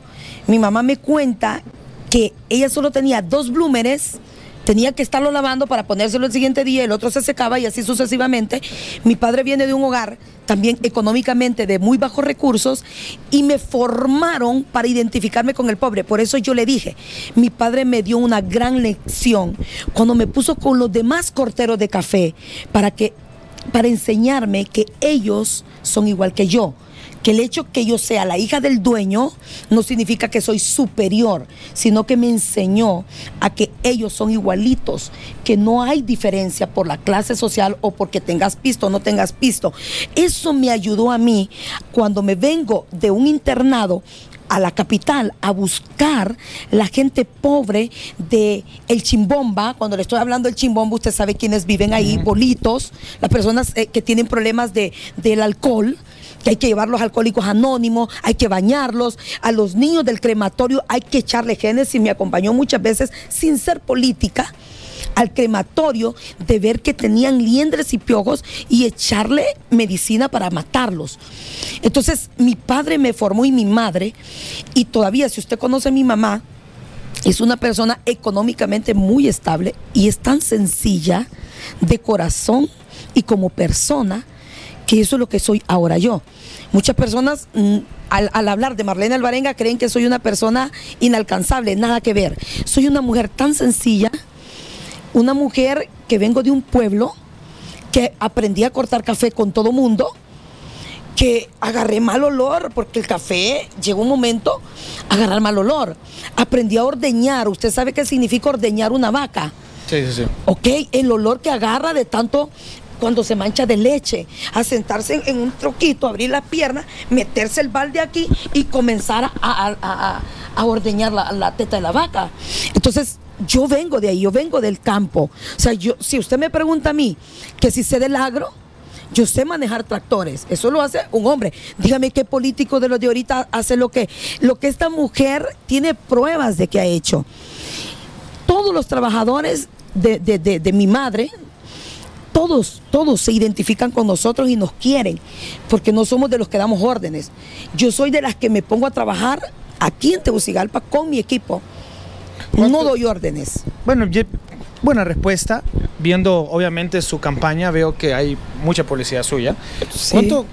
mi mamá me cuenta que ella solo tenía dos blúmeres tenía que estarlo lavando para ponérselo el siguiente día, el otro se secaba y así sucesivamente. Mi padre viene de un hogar también económicamente de muy bajos recursos y me formaron para identificarme con el pobre. Por eso yo le dije, mi padre me dio una gran lección cuando me puso con los demás corteros de café para que para enseñarme que ellos son igual que yo que el hecho que yo sea la hija del dueño no significa que soy superior, sino que me enseñó a que ellos son igualitos, que no hay diferencia por la clase social o porque tengas pisto o no tengas pisto. Eso me ayudó a mí cuando me vengo de un internado a la capital a buscar la gente pobre de el Chimbomba. Cuando le estoy hablando del Chimbomba, usted sabe quiénes viven ahí, bolitos, las personas eh, que tienen problemas de, del alcohol que hay que llevar los alcohólicos anónimos, hay que bañarlos, a los niños del crematorio hay que echarle genes y me acompañó muchas veces sin ser política al crematorio de ver que tenían liendres y piojos y echarle medicina para matarlos. Entonces mi padre me formó y mi madre, y todavía si usted conoce a mi mamá, es una persona económicamente muy estable y es tan sencilla de corazón y como persona que eso es lo que soy ahora yo. Muchas personas mm, al, hablar de Marlene Alvarenga creen que soy una persona inalcanzable, nada que ver. Soy una mujer tan sencilla, una mujer que vengo de un pueblo, que aprendí a cortar café con todo mundo, que agarré mal olor, porque el café llegó un momento a agarrar mal olor. Aprendí a ordeñar, usted sabe qué significa ordeñar una vaca. Sí, sí, sí. Ok, el olor que agarra de tanto cuando se mancha de leche, a sentarse en, un troquito, abrir la pierna, meterse el balde aquí y comenzar a, ordeñar la, teta de la vaca. Entonces, yo vengo de ahí, yo vengo del campo. O sea, yo, si usted me pregunta a mí que si sé del agro, yo sé manejar tractores, eso lo hace un hombre. Dígame qué político de los de ahorita hace lo que, lo que esta mujer tiene pruebas de que ha hecho. Todos los trabajadores de, de mi madre, todos, todos se identifican con nosotros y nos quieren, porque no somos de los que damos órdenes. Yo soy de las que me pongo a trabajar aquí en Tegucigalpa con mi equipo. No doy órdenes. Bueno, buena respuesta. Viendo obviamente su campaña, veo que hay mucha publicidad suya.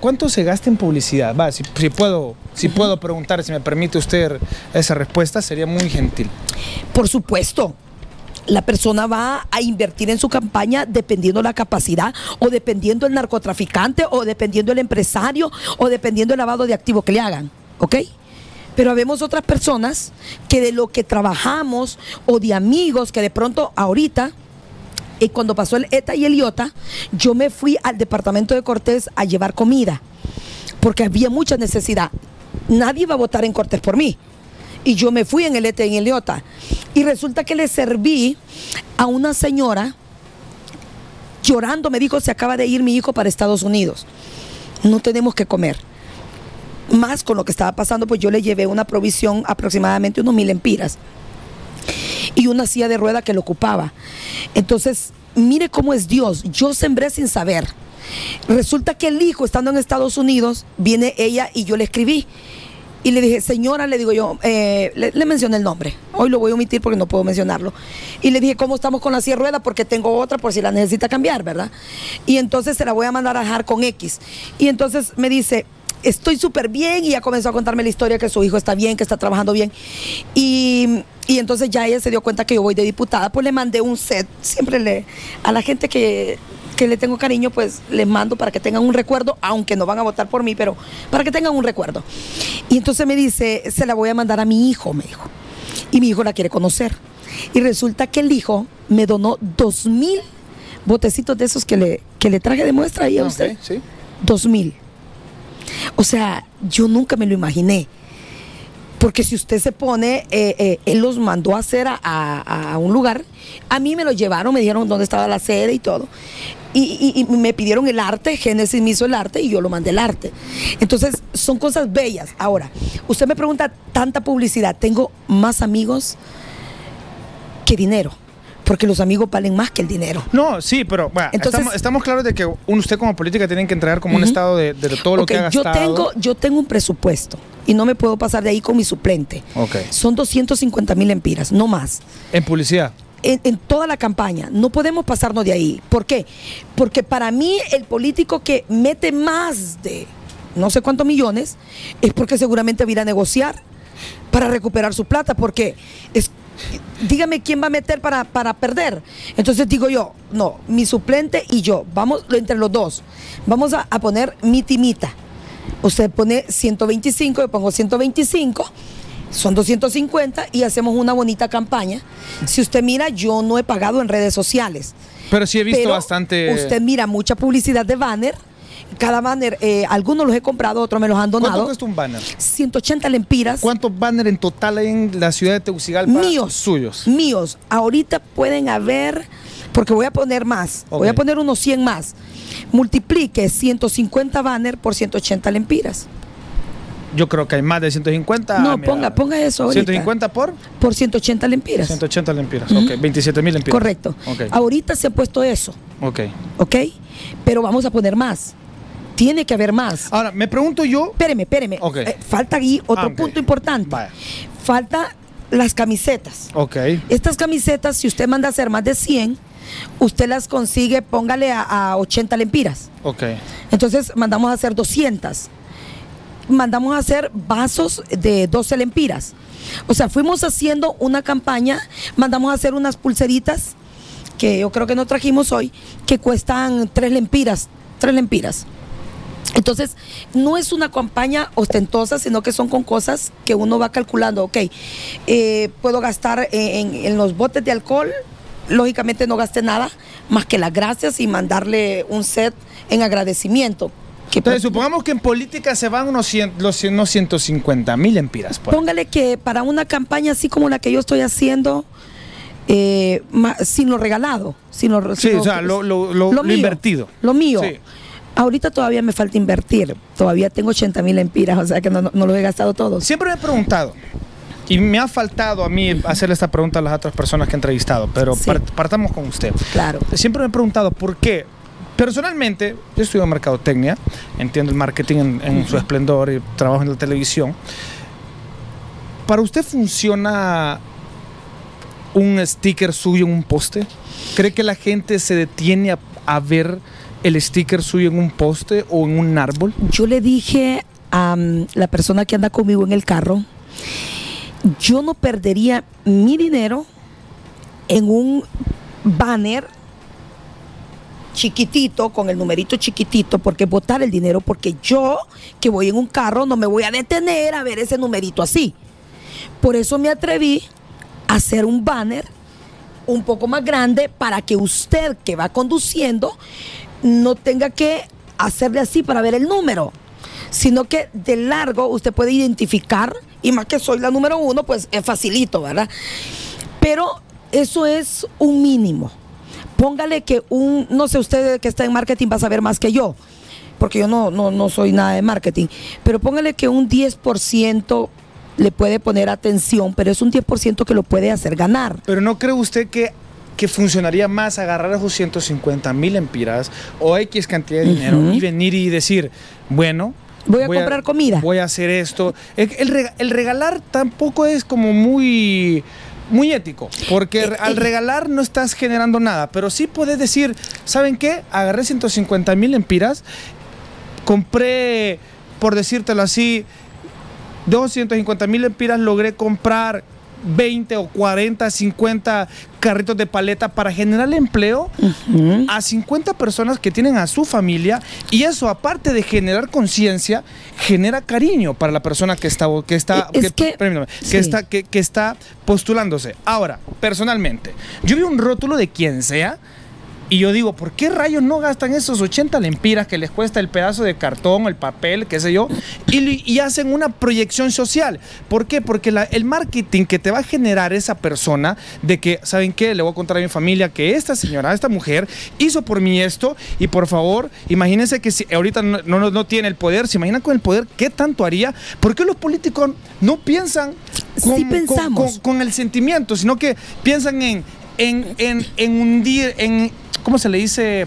¿Cuánto, se gasta en publicidad? Va, si, puedo, si puedo preguntar, si me permite usted esa respuesta, sería muy gentil. Por supuesto. la persona va a invertir en su campaña dependiendo la capacidad o dependiendo el narcotraficante o dependiendo el empresario o dependiendo el lavado de activos que le hagan, ¿ok? Pero habemos otras personas que de lo que trabajamos o de amigos que de pronto ahorita, y cuando pasó el ETA y el IOTA, yo me fui al departamento de Cortés a llevar comida, porque había mucha necesidad. Nadie iba a votar en Cortés por mí. Y yo me fui en el ETA y en el IOTA. Y resulta que le serví a una señora llorando, me dijo, se acaba de ir mi hijo para Estados Unidos. No tenemos que comer más con lo que estaba pasando, pues yo le llevé una provisión aproximadamente unos mil empiras y una silla de rueda que lo ocupaba. Entonces, mire cómo es Dios. Yo sembré sin saber. Resulta que el hijo, estando en Estados Unidos, viene ella y yo le escribí. Y le dije, señora, le digo yo, eh, le, mencioné el nombre. Hoy lo voy a omitir porque no puedo mencionarlo. Y le dije, ¿cómo estamos con la silla de rueda? Porque tengo otra por si la necesita cambiar, ¿verdad? Y entonces se la voy a mandar a dejar con X. Y entonces me dice, estoy súper bien y ya comenzó a contarme la historia que su hijo está bien, que está trabajando bien. Y, entonces ya ella se dio cuenta que yo voy de diputada, pues le mandé un set, siempre le, a la gente que, que le tengo cariño, pues les mando para que tengan un recuerdo, aunque no van a votar por mí, pero para que tengan un recuerdo. Y entonces me dice, se la voy a mandar a mi hijo, me dijo. Y mi hijo la quiere conocer. Y resulta que el hijo me donó dos mil botecitos de esos que le, que le traje de muestra ahí a usted. sí. Dos mil. O sea, yo nunca me lo imaginé. Porque si usted se pone, eh, eh, él los mandó a hacer a, un lugar, a mí me lo llevaron, me dijeron dónde estaba la sede y todo. Y, me pidieron el arte, Génesis me hizo el arte y yo lo mandé el arte. Entonces, son cosas bellas. Ahora, usted me pregunta tanta publicidad, tengo más amigos que dinero porque los amigos valen más que el dinero. No, sí, pero bueno, estamos, claros de que usted como política tiene que entregar como un estado de, todo lo que ha gastado. Yo tengo, yo tengo un presupuesto y no me puedo pasar de ahí con mi suplente. Okay. Son 250 mil empiras, no más. ¿En publicidad? En, en, toda la campaña. No podemos pasarnos de ahí. ¿Por qué? Porque para mí el político que mete más de no sé cuántos millones es porque seguramente va a ir a negociar para recuperar su plata, porque es dígame quién va a meter para, perder. Entonces digo yo, no, mi suplente y yo, vamos entre los dos, vamos a, poner mi timita. Usted pone 125, yo pongo 125 son 250 y hacemos una bonita campaña. Si usted mira, yo no he pagado en redes sociales. Pero sí he visto bastante. Usted mira mucha publicidad de banner cada banner, eh, algunos los he comprado, otros me los han donado. ¿Cuánto cuesta un banner? 180 lempiras. ¿Cuántos banners en total hay en la ciudad de Tegucigalpa? Míos. Suyos. Míos. Ahorita pueden haber, porque voy a poner más, voy a poner unos 100 más. Multiplique 150 banners por 180 lempiras. Yo creo que hay más de 150. No, ponga, ponga eso. Ahorita. ¿150 por? Por 180 lempiras. 180 lempiras, ok. 27 mil lempiras. Correcto. Ahorita se ha puesto eso. Ok. Ok. Pero vamos a poner más. Tiene que haber más. Ahora, me pregunto yo. Espéreme, espéreme. Eh, falta ahí otro ah, punto importante. Falta las camisetas. Ok. Estas camisetas, si usted manda a hacer más de 100, usted las consigue, póngale a, 80 lempiras. Ok. Entonces mandamos a hacer 200. Mandamos a hacer vasos de 12 lempiras. O sea, fuimos haciendo una campaña, mandamos a hacer unas pulseritas que yo creo que no trajimos hoy, que cuestan 3 lempiras. 3 lempiras. Entonces, no es una campaña ostentosa, sino que son con cosas que uno va calculando, ok, eh, puedo gastar en, los botes de alcohol, lógicamente no gasté nada, más que las gracias y mandarle un set en agradecimiento. Entonces, supongamos que en política se van unos, los, 150 mil empiras. Póngale que para una campaña así como la que yo estoy haciendo, eh, sin lo regalado, sin lo, sí, o sea, lo, invertido. Lo mío. Ahorita todavía me falta invertir. Todavía tengo 80 mil empiras, o sea que no, no, los he gastado todos. Siempre me he preguntado, y me ha faltado a mí hacerle esta pregunta a las otras personas que he entrevistado, pero partamos con usted. Claro. Siempre me he preguntado por qué. Personalmente, yo estudio mercadotecnia, entiendo el marketing en, su esplendor y trabajo en la televisión. ¿Para usted funciona un sticker suyo en un poste? ¿Cree que la gente se detiene a, a ver el sticker suyo en un poste o en un árbol? Yo le dije a mm, la persona que anda conmigo en el carro, yo no perdería mi dinero en un banner chiquitito, con el numerito chiquitito, porque botar el dinero, porque yo que voy en un carro no me voy a detener a ver ese numerito así. Por eso me atreví a hacer un banner un poco más grande para que usted que va conduciendo no tenga que hacerle así para ver el número, sino que de largo usted puede identificar, y más que soy la número uno, pues es facilito, ¿verdad? Pero eso es un mínimo póngale que un, no sé, usted que está en marketing va a saber más que yo, porque yo no, no, no soy nada de marketing, pero póngale que un 10% le puede poner atención, pero es un 10% que lo puede hacer ganar. Pero no cree usted que que funcionaría más agarrar esos 150 mil empiras o X cantidad de dinero y venir y decir, bueno, Voy a comprar comida. Voy a hacer esto. El, el, regalar tampoco es como muy muy ético, porque eh, al eh. regalar no estás generando nada, pero sí puedes decir, ¿saben qué? Agarré 150 mil empiras, compré, por decírtelo así, 250 mil empiras, logré comprar 20 o 40, 50 carritos de paleta para generar empleo a 50 personas que tienen a su familia y eso aparte de generar conciencia genera cariño para la persona que está que está que, está que, que está postulándose. Ahora, personalmente, yo vi un rótulo de quien sea y yo digo, ¿por qué rayos no gastan esos 80 lempiras que les cuesta el pedazo de cartón, el papel, qué sé yo, y, hacen una proyección social? ¿Por qué? Porque el marketing que te va a generar esa persona de que, ¿saben qué? Le voy a contar a mi familia que esta señora, esta mujer, hizo por mí esto y por favor, imagínense que si ahorita no, no, tiene el poder, se imaginan con el poder qué tanto haría. ¿Por qué los políticos no piensan con, el sentimiento, sino que piensan en, en, en, en hundir, en ¿cómo se le dice?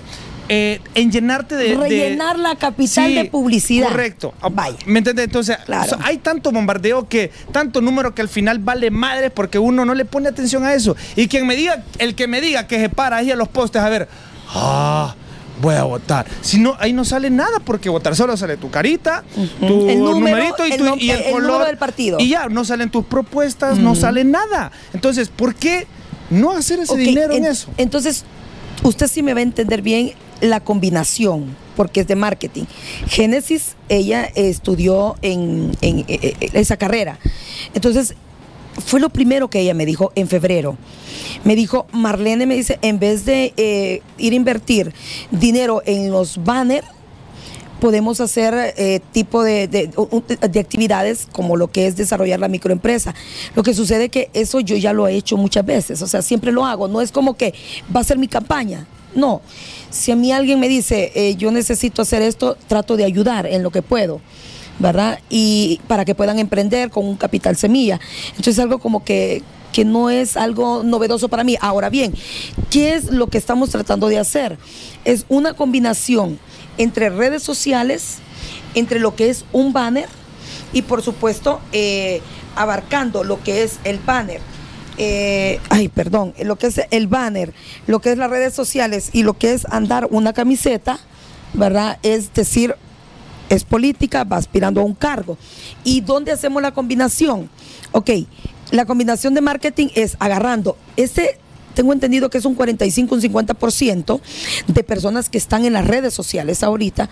Eh, en llenarte de... Rellenar la capital de publicidad. Correcto. Ah, Vaya. ¿Me entiendes? Entonces, hay tanto bombardeo que, tanto número que al final vale madre porque uno no le pone atención a eso. Y quien me diga, el que me diga que se para ahí a los postes a ver, ah, voy a votar. Si no, ahí no sale nada porque votar solo sale tu carita, tu numerito y, tu, y el, color del partido. Y ya, no salen tus propuestas, no sale nada. Entonces, ¿por qué no hacer ese dinero en eso? Entonces, usted sí me va a entender bien la combinación, porque es de marketing. Génesis, ella estudió en, eh, eh, esa carrera. Entonces, fue lo primero que ella me dijo en febrero. Me dijo, Marlene me dice, en vez de eh, ir a invertir dinero en los banners, podemos hacer eh, tipo de, de, actividades como lo que es desarrollar la microempresa. Lo que sucede que eso yo ya lo he hecho muchas veces, o sea, siempre lo hago, no es como que va a ser mi campaña, no. Si a mí alguien me dice, eh, yo necesito hacer esto, trato de ayudar en lo que puedo. ¿Verdad? Y para que puedan emprender con un capital semilla. Entonces, algo como que, que no es algo novedoso para mí. Ahora bien, ¿qué es lo que estamos tratando de hacer? Es una combinación entre redes sociales, entre lo que es un banner y por supuesto eh, abarcando lo que es el banner. Eh, ay, perdón, lo que es el banner, lo que es las redes sociales y lo que es andar una camiseta, ¿verdad? Es decir, es política, va aspirando a un cargo. ¿Y dónde hacemos la combinación? Ok, la combinación de marketing es agarrando ese tengo entendido que es un 45, un 50% de personas que están en las redes sociales ahorita.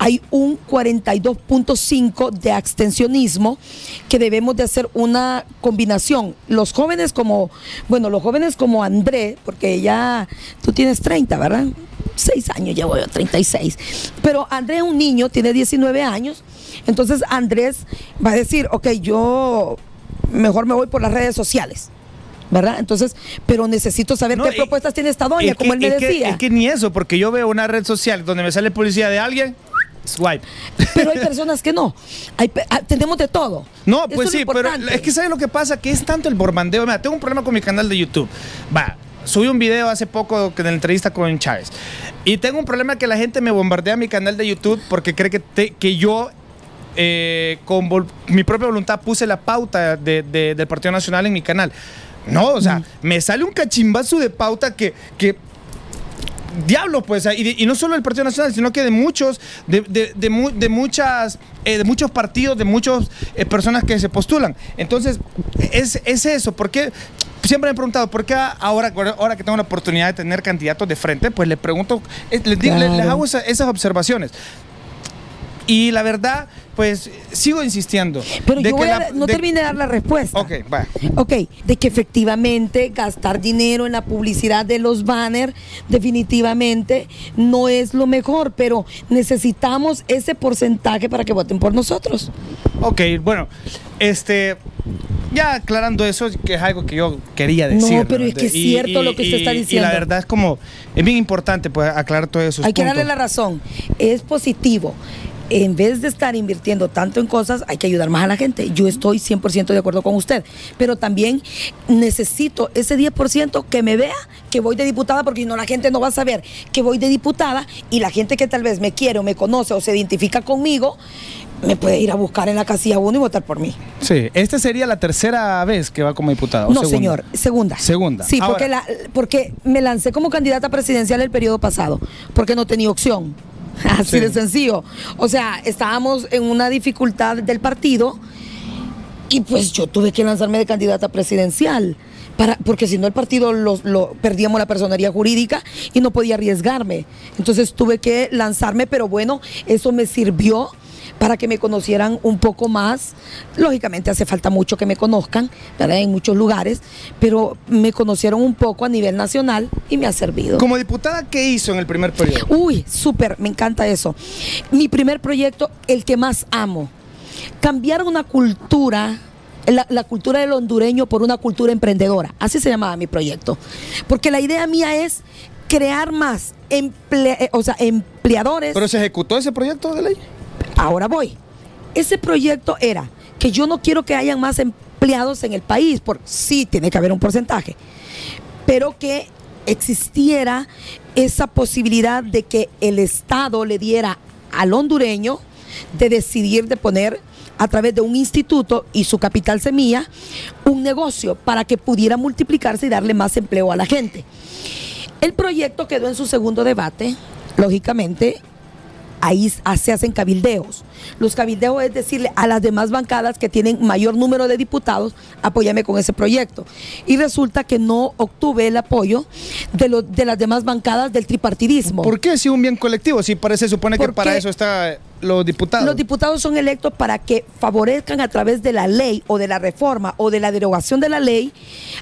Hay un 42.5% de abstencionismo que debemos de hacer una combinación. Los jóvenes como, bueno, los jóvenes como André, porque ya tú tienes 30, ¿verdad? Seis años, ya voy a 36. Pero André es un niño, tiene 19 años. Entonces Andrés va a decir, ok, yo mejor me voy por las redes sociales. ¿Verdad? Entonces, pero necesito saber qué propuestas tiene esta doña, como él me decía. es que ni eso, porque yo veo una red social donde me sale publicidad de alguien, swipe. Pero hay *laughs* personas que no. Hay, ah, tenemos de todo. No, pues sí, pero es que ¿sabes lo que pasa? Que es tanto el bombardeo. Mira, tengo un problema con mi canal de YouTube. Va, subí un video hace poco en la entrevista con Chávez. Y tengo un problema que la gente me bombardea mi canal de YouTube porque cree que, que yo eh, con mi propia voluntad puse la pauta del Partido Nacional en mi canal. No, o sea, me sale un cachimbazo de pauta que, que diablo, pues, y, no solo del Partido Nacional, sino que de muchos, de, de, de, muchas, eh, de muchos partidos, de muchas eh, personas que se postulan. Entonces, es, es eso, porque siempre me he preguntado, ¿por qué ahora, ahora que tengo la oportunidad de tener candidatos de frente, pues les pregunto, eh, les, digo, les, hago esas observaciones? Y la verdad, pues sigo insistiendo. Pero yo no terminé de dar la respuesta. Ok, va. Ok, de que efectivamente gastar dinero en la publicidad de los banners definitivamente no es lo mejor, pero necesitamos ese porcentaje para que voten por nosotros. Ok, bueno, este, ya aclarando eso, que es algo que yo quería decir. No, pero es que es cierto lo que usted está diciendo. Y la verdad es como, es bien importante pues, aclarar todo eso. Hay que darle la razón. Es positivo en vez de estar invirtiendo tanto en cosas, hay que ayudar más a la gente. Yo estoy 100% de acuerdo con usted, pero también necesito ese 10% que me vea que voy de diputada, porque si no la gente no va a saber que voy de diputada y la gente que tal vez me quiere o me conoce o se identifica conmigo, me puede ir a buscar en la casilla 1 y votar por mí. Sí, esta sería la tercera vez que va como diputada. no, señor, segunda. Segunda. Sí, porque, porque me lancé como candidata presidencial el periodo pasado, porque no tenía opción. *laughs* Así de sencillo. O sea, estábamos en una dificultad del partido y pues yo tuve que lanzarme de candidata presidencial. Para, porque si no el partido lo, perdíamos la personería jurídica y no podía arriesgarme. Entonces tuve que lanzarme, pero bueno, eso me sirvió para que me conocieran un poco más. Lógicamente hace falta mucho que me conozcan, ¿verdad? En muchos lugares, pero me conocieron un poco a nivel nacional y me ha servido. Como diputada, ¿qué hizo en el primer periodo? Uy, súper, me encanta eso. Mi primer proyecto, el que más amo, cambiar una cultura la, cultura del hondureño por una cultura emprendedora. Así se llamaba mi proyecto. Porque la idea mía es crear más eh, o sea, empleadores. ¿Pero se ejecutó ese proyecto de ley? Ahora voy. Ese proyecto era que yo no quiero que hayan más empleados en el país, por sí tiene que haber un porcentaje, pero que existiera esa posibilidad de que el Estado le diera al hondureño de decidir de poner a través de un instituto y su capital semilla un negocio para que pudiera multiplicarse y darle más empleo a la gente. El proyecto quedó en su segundo debate, lógicamente, ahí se hacen cabildeos. Los cabildeos es decirle a las demás bancadas que tienen mayor número de diputados, apóyame con ese proyecto. Y resulta que no obtuve el apoyo de, de las demás bancadas del tripartidismo. ¿Por qué si un bien colectivo? Si parece, supone que para eso está los diputados. Los diputados son electos para que favorezcan a través de la ley o de la reforma o de la derogación de la ley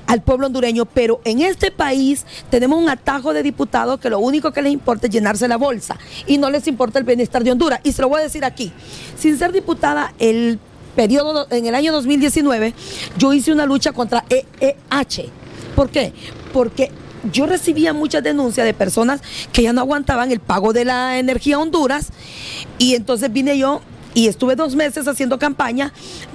al pueblo hondureño, pero en este país tenemos un atajo de diputados que lo único que les importa es llenarse la bolsa y no les importa el bienestar de Honduras. Y se lo voy a decir aquí, sin ser diputada, el periodo en el año 2019 yo hice una lucha contra EEH. ¿Por qué? Porque yo recibía muchas denuncias de personas que ya no aguantaban el pago de la energía a Honduras y entonces vine yo y estuve dos meses haciendo campaña.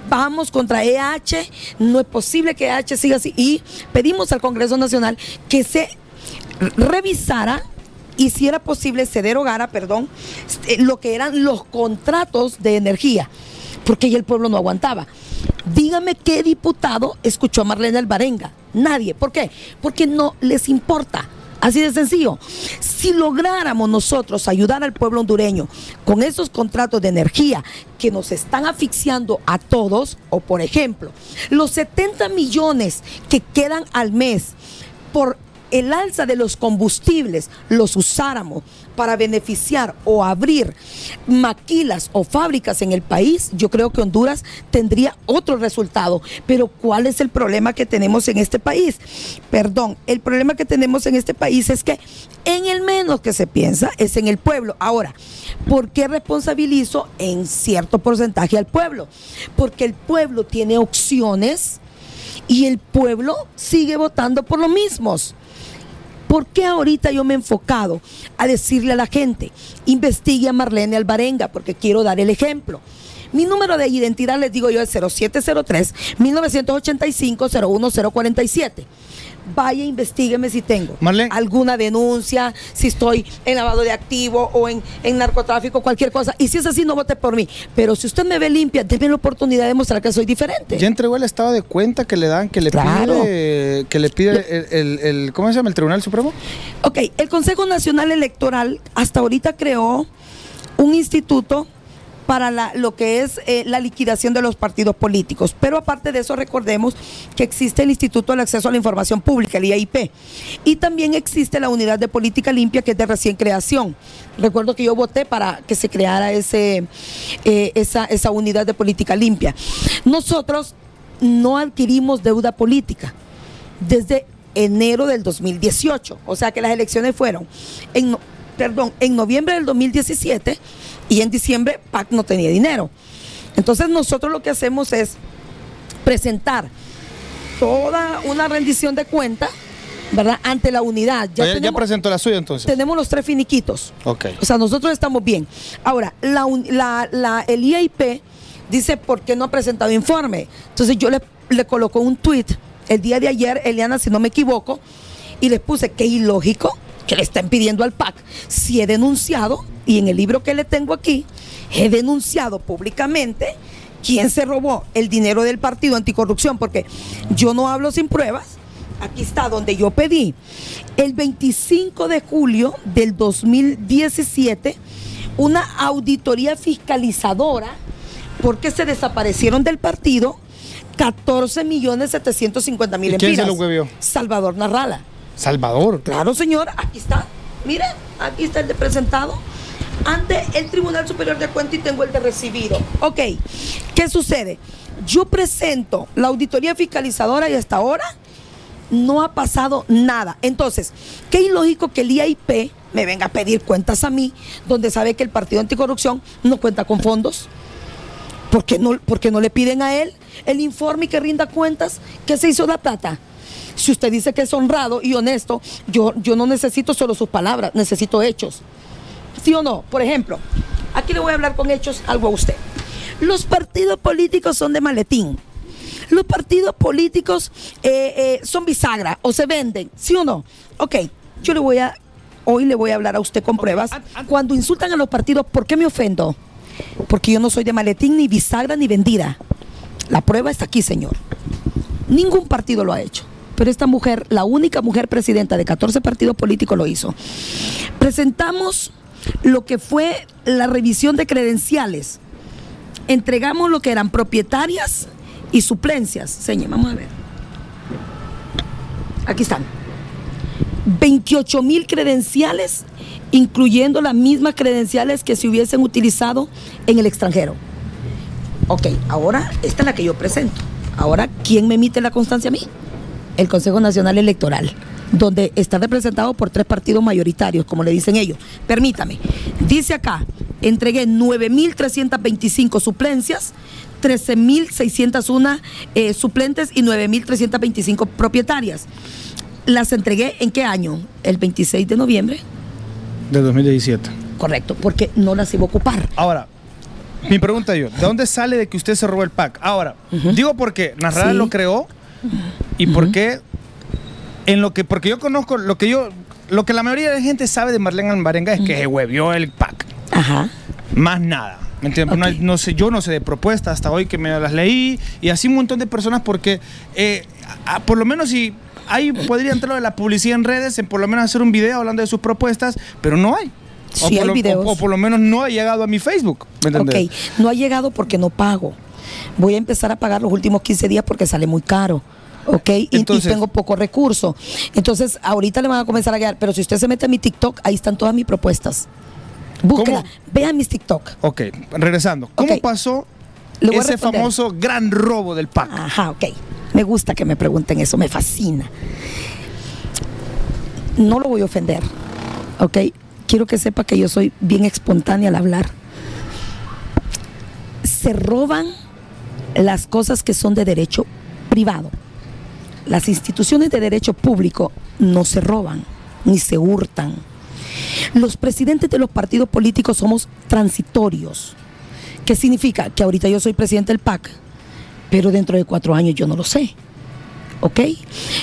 Vamos contra EH, no es posible que EH siga así. Y pedimos al Congreso Nacional que se revisara y si era posible se derogara, perdón, eh, lo que eran los contratos de energía, porque ya el pueblo no aguantaba. Dígame qué diputado escuchó a Marlene Alvarenga. Nadie. ¿Por qué? Porque no les importa. Así de sencillo. Si lográramos nosotros ayudar al pueblo hondureño con esos contratos de energía que nos están asfixiando a todos, o por ejemplo, los 70 millones que quedan al mes por el alza de los combustibles los usáramos para beneficiar o abrir maquilas o fábricas en el país, yo creo que Honduras tendría otro resultado. Pero ¿cuál es el problema que tenemos en este país? Perdón, el problema que tenemos en este país es que en el menos que se piensa es en el pueblo. Ahora, ¿por qué responsabilizo en cierto porcentaje al pueblo? Porque el pueblo tiene opciones y el pueblo sigue votando por los mismos. ¿Por qué ahorita yo me he enfocado a decirle a la gente, investigue a Marlene Alvarenga? Porque quiero dar el ejemplo. Mi número de identidad, les digo yo, es 0703-1985-01047 vaya, investigueme si tengo alguna denuncia, si estoy en lavado de activo o en, narcotráfico, cualquier cosa. Y si es así, no vote por mí. Pero si usted me ve limpia, déme la oportunidad de mostrar que soy diferente. ¿Ya entregó el estado de cuenta que le dan, que le pide, que le pide el, ¿cómo se llama? ¿El Tribunal Supremo? Ok, el Consejo Nacional Electoral hasta ahorita creó un instituto para la- lo que es eh, la liquidación de los partidos políticos. Pero aparte de eso, recordemos que existe el Instituto del Acceso a la Información Pública, el IAIP, y también existe la Unidad de Política Limpia, que es de recién creación. Recuerdo que yo voté para que se creara ese, eh, esa, esa unidad de política limpia. Nosotros no adquirimos deuda política desde enero del 2018. O sea que las elecciones fueron en, perdón, en noviembre del 2017 y en diciembre PAC no tenía dinero. Entonces nosotros lo que hacemos es presentar toda una rendición de cuentas, ¿verdad? Ante la unidad. Ya, ya tenemos, presentó la suya entonces. tenemos los tres finiquitos. Ok. O sea, nosotros estamos bien. Ahora, la, un- la- la- el IAIP dice por qué no ha presentado informe. Entonces yo le, le coloco un tweet el día de ayer, Eliana, si no me equivoco, y les puse que ilógico que le estén pidiendo al PAC. Si he denunciado, y en el libro que le tengo aquí, he denunciado públicamente quién se robó el dinero del partido anticorrupción, porque yo no hablo sin pruebas. Aquí está donde yo pedí el 25 de julio del 2017 una auditoría fiscalizadora porque se desaparecieron del partido 14 millones 750 mil ¿Y quién se lo huevió? Salvador Narrala. Salvador. Claro, señor, aquí está. Mire, aquí está el de presentado ante el Tribunal Superior de Cuentas y tengo el de recibido. Ok, ¿qué sucede? Yo presento la auditoría fiscalizadora y hasta ahora no ha pasado nada. Entonces, qué ilógico que el IAIP me venga a pedir cuentas a mí, donde sabe que el Partido Anticorrupción no cuenta con fondos. ¿Por qué no, por qué no le piden a él el informe y que rinda cuentas? ¿Qué se hizo la plata? Si usted dice que es honrado y honesto, yo, yo no necesito solo sus palabras, necesito hechos. ¿Sí o no? Por ejemplo, aquí le voy a hablar con hechos algo a usted. Los partidos políticos son de maletín. Los partidos políticos eh, eh, son bisagra o se venden, ¿sí o no? Ok, yo le voy a, hoy le voy a hablar a usted con pruebas. an- an- Cuando insultan a los partidos, ¿por qué me ofendo? Porque yo no soy de maletín, ni bisagra, ni vendida. La prueba está aquí, señor. Ningún partido lo ha hecho. Pero esta mujer, la única mujer presidenta de 14 partidos políticos, lo hizo. Presentamos lo que fue la revisión de credenciales. Entregamos lo que eran propietarias y suplencias. Señor, vamos a ver. Aquí están. 28 mil credenciales, incluyendo las mismas credenciales que se hubiesen utilizado en el extranjero. Ok, ahora esta es la que yo presento. Ahora, ¿quién me emite la constancia a mí? El Consejo Nacional Electoral, donde está representado por tres partidos mayoritarios, como le dicen ellos. Permítame, dice acá, entregué 9.325 suplencias, 13.601 eh, suplentes y 9.325 propietarias. Las entregué en qué año? El 26 de noviembre. De 2017. Correcto, porque no las iba a ocupar. Ahora, mi pregunta yo, ¿de dónde sale de que usted se robó el pack? Ahora, digo porque Narrada Sí. lo creó y porque en lo que porque yo conozco lo que yo lo que la mayoría de la gente sabe de Marlene Alvarenga es que se huevió el pack, Ajá. más nada. ¿Me entiendes? No. No, sé, yo no sé de propuestas hasta hoy que me las leí y así un montón de personas porque eh, a- por lo menos si ahí podría entrar lo de la publicidad en redes, en por lo menos hacer un video hablando de sus propuestas, pero no hay. O Sí por hay lo- videos. o- o por lo menos no ha llegado a mi Facebook. ¿Me entendés? Ok, no ha llegado porque no pago. Voy a empezar a pagar los últimos 15 días porque sale muy caro. ¿Ok? Entonces- y tengo poco recurso. Entonces, ahorita le van a comenzar a llegar. Pero si usted se mete a mi TikTok, ahí están todas mis propuestas. Búsquela. Vean mis TikTok. Ok, regresando. ¿Cómo pasó ese famoso gran robo del pack? Ajá, ok. Me gusta que me pregunten eso, me fascina. No lo voy a ofender, ¿ok? Quiero que sepa que yo soy bien espontánea al hablar. Se roban las cosas que son de derecho privado. Las instituciones de derecho público no se roban ni se hurtan. Los presidentes de los partidos políticos somos transitorios. ¿Qué significa? Que ahorita yo soy presidente del PAC, pero dentro de cuatro años yo no lo sé. ¿Ok?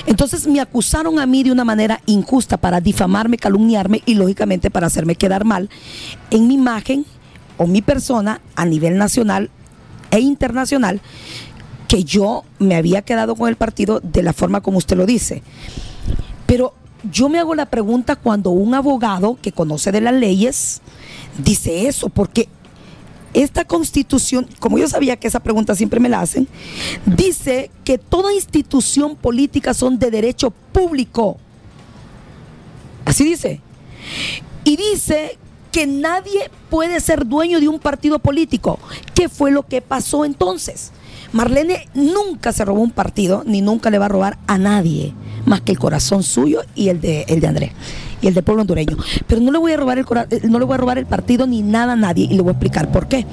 Entonces me acusaron a mí de una manera injusta para difamarme, calumniarme y lógicamente para hacerme quedar mal en mi imagen o mi persona a nivel nacional e internacional que yo me había quedado con el partido de la forma como usted lo dice. Pero yo me hago la pregunta cuando un abogado que conoce de las leyes dice eso, porque esta constitución, como yo sabía que esa pregunta siempre me la hacen, dice que toda institución política son de derecho público. Así dice. Y dice que nadie puede ser dueño de un partido político. ¿Qué fue lo que pasó entonces? Marlene nunca se robó un partido, ni nunca le va a robar a nadie, más que el corazón suyo y el de, el de Andrés y el del pueblo hondureño. Pero no le voy a robar el eh, no le voy a robar el partido ni nada a nadie y le voy a explicar por qué.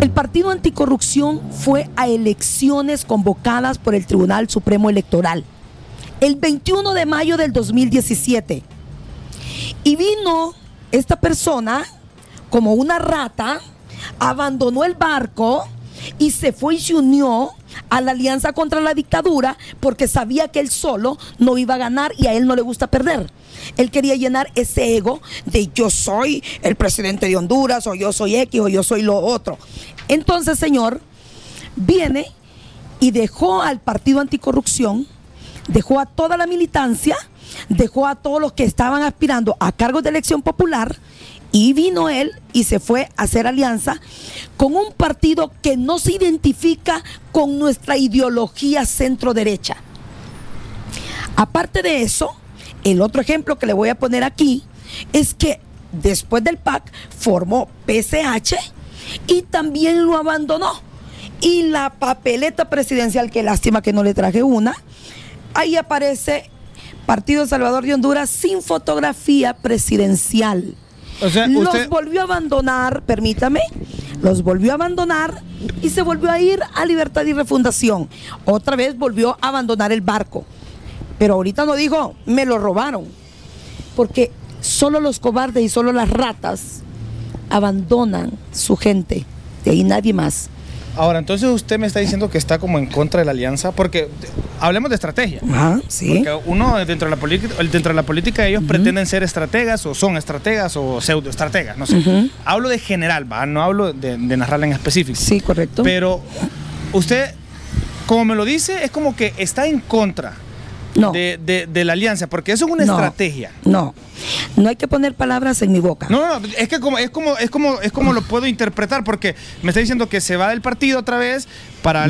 El partido anticorrupción fue a elecciones convocadas por el Tribunal Supremo Electoral el 21 de mayo del 2017. Y vino esta persona como una rata, abandonó el barco y se fue y se unió a la alianza contra la dictadura porque sabía que él solo no iba a ganar y a él no le gusta perder. Él quería llenar ese ego de yo soy el presidente de Honduras o yo soy X o yo soy lo otro. Entonces, señor, viene y dejó al partido anticorrupción, dejó a toda la militancia, dejó a todos los que estaban aspirando a cargos de elección popular y vino él y se fue a hacer alianza con un partido que no se identifica con nuestra ideología centro derecha. Aparte de eso, el otro ejemplo que le voy a poner aquí es que después del PAC formó PCH y también lo abandonó. Y la papeleta presidencial, que lástima que no le traje una, ahí aparece Partido Salvador de Honduras sin fotografía presidencial. Los volvió a abandonar, permítame, los volvió a abandonar y se volvió a ir a Libertad y Refundación. Otra vez volvió a abandonar el barco. Pero ahorita no dijo, me lo robaron. Porque solo los cobardes y solo las ratas abandonan su gente. De ahí nadie más. Ahora, entonces usted me está diciendo que está como en contra de la alianza, porque hablemos de estrategia. Ajá, sí. Porque uno dentro de la política, dentro de la política ellos pretenden ser estrategas o son estrategas o pseudo estrategas, no sé. Hablo de general, ¿va? No hablo de, de narrarla en específico. Sí, correcto. Pero usted, como me lo dice, es como que está en contra de, la alianza, porque eso es una estrategia. No, no hay que poner palabras en mi boca. No, no, es que como, es como, es como, es como lo puedo interpretar, porque me está diciendo que se va del partido otra vez para,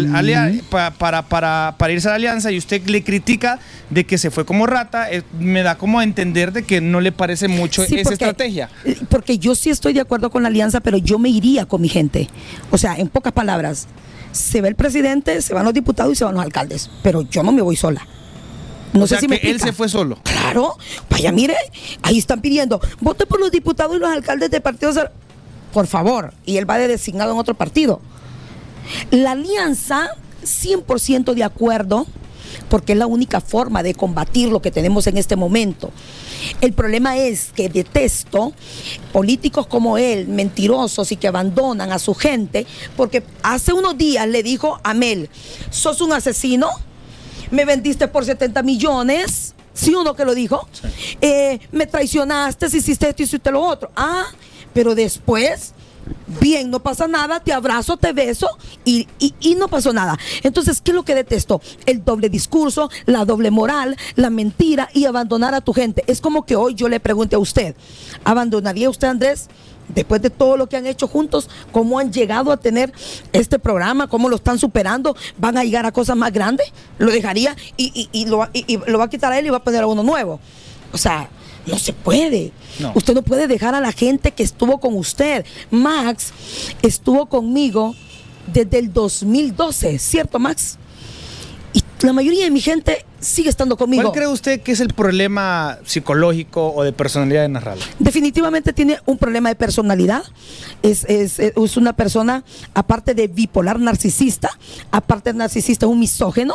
para, para, para, irse a la alianza y usted le critica de que se fue como rata, eh, me da como a entender de que no le parece mucho esa estrategia. Porque yo sí estoy de acuerdo con la alianza, pero yo me iría con mi gente. O sea, en pocas palabras, se va el presidente, se van los diputados y se van los alcaldes, pero yo no me voy sola. No sé si me él se fue solo. Claro. Vaya, mire, ahí están pidiendo, vote por los diputados y los alcaldes de partidos. Por favor. Y él va de designado en otro partido. La alianza, 100% de acuerdo, porque es la única forma de combatir lo que tenemos en este momento. El problema es que detesto políticos como él, mentirosos y que abandonan a su gente, porque hace unos días le dijo a Mel, sos un asesino, me vendiste por 70 millones. ¿Sí uno que lo dijo? Eh, me traicionaste, hiciste esto y hiciste lo otro. Ah, pero después, bien, no pasa nada, te abrazo, te beso y, y, no pasó nada. Entonces, ¿qué es lo que detesto? El doble discurso, la doble moral, la mentira y abandonar a tu gente. Es como que hoy yo le pregunte a usted, ¿abandonaría usted, Andrés? Después de todo lo que han hecho juntos, cómo han llegado a tener este programa, cómo lo están superando, van a llegar a cosas más grandes, lo dejaría y, lo, va a quitar a él y va a poner a uno nuevo. O sea, no se puede. Usted no puede dejar a la gente que estuvo con usted. Max estuvo conmigo desde el 2012, ¿cierto, Max? La mayoría de mi gente sigue estando conmigo. ¿Cuál cree usted que es el problema psicológico o de personalidad de Narrala? Definitivamente tiene un problema de personalidad. Es, una persona, aparte de bipolar narcisista, aparte de narcisista, es un misógeno.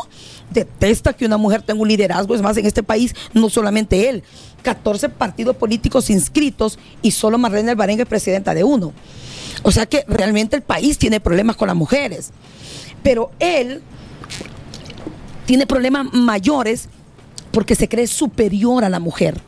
Detesta que una mujer tenga un liderazgo. Es más, en este país, no solamente él, 14 partidos políticos inscritos y solo Marlene Alvarenga es presidenta de uno. O sea que realmente el país tiene problemas con las mujeres. Pero él tiene problemas mayores porque se cree superior a la mujer.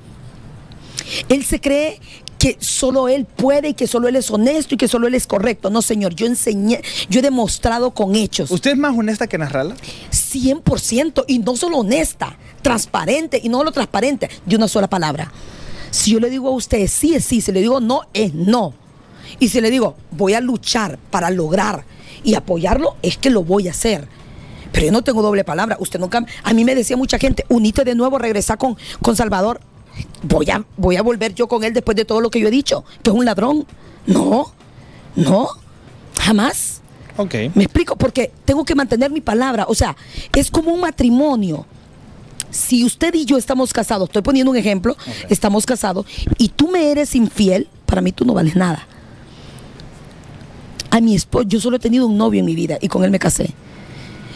Él se cree que solo él puede y que solo él es honesto y que solo él es correcto. No, señor, yo enseñé, yo he demostrado con hechos. ¿Usted es más honesta que Narrala? 100% y no solo honesta, transparente y no lo transparente de una sola palabra. Si yo le digo a usted sí es sí, si le digo no es no. Y si le digo, voy a luchar para lograr y apoyarlo, es que lo voy a hacer. Pero yo no tengo doble palabra. Usted nunca. A mí me decía mucha gente, unite de nuevo, regresa con, con Salvador. Voy a, voy a volver yo con él después de todo lo que yo he dicho, que es un ladrón. No, no, jamás. Ok. Me explico, porque tengo que mantener mi palabra. O sea, es como un matrimonio. Si usted y yo estamos casados, estoy poniendo un ejemplo, estamos casados, y tú me eres infiel, para mí tú no vales nada. A mi esposo, yo solo he tenido un novio en mi vida y con él me casé.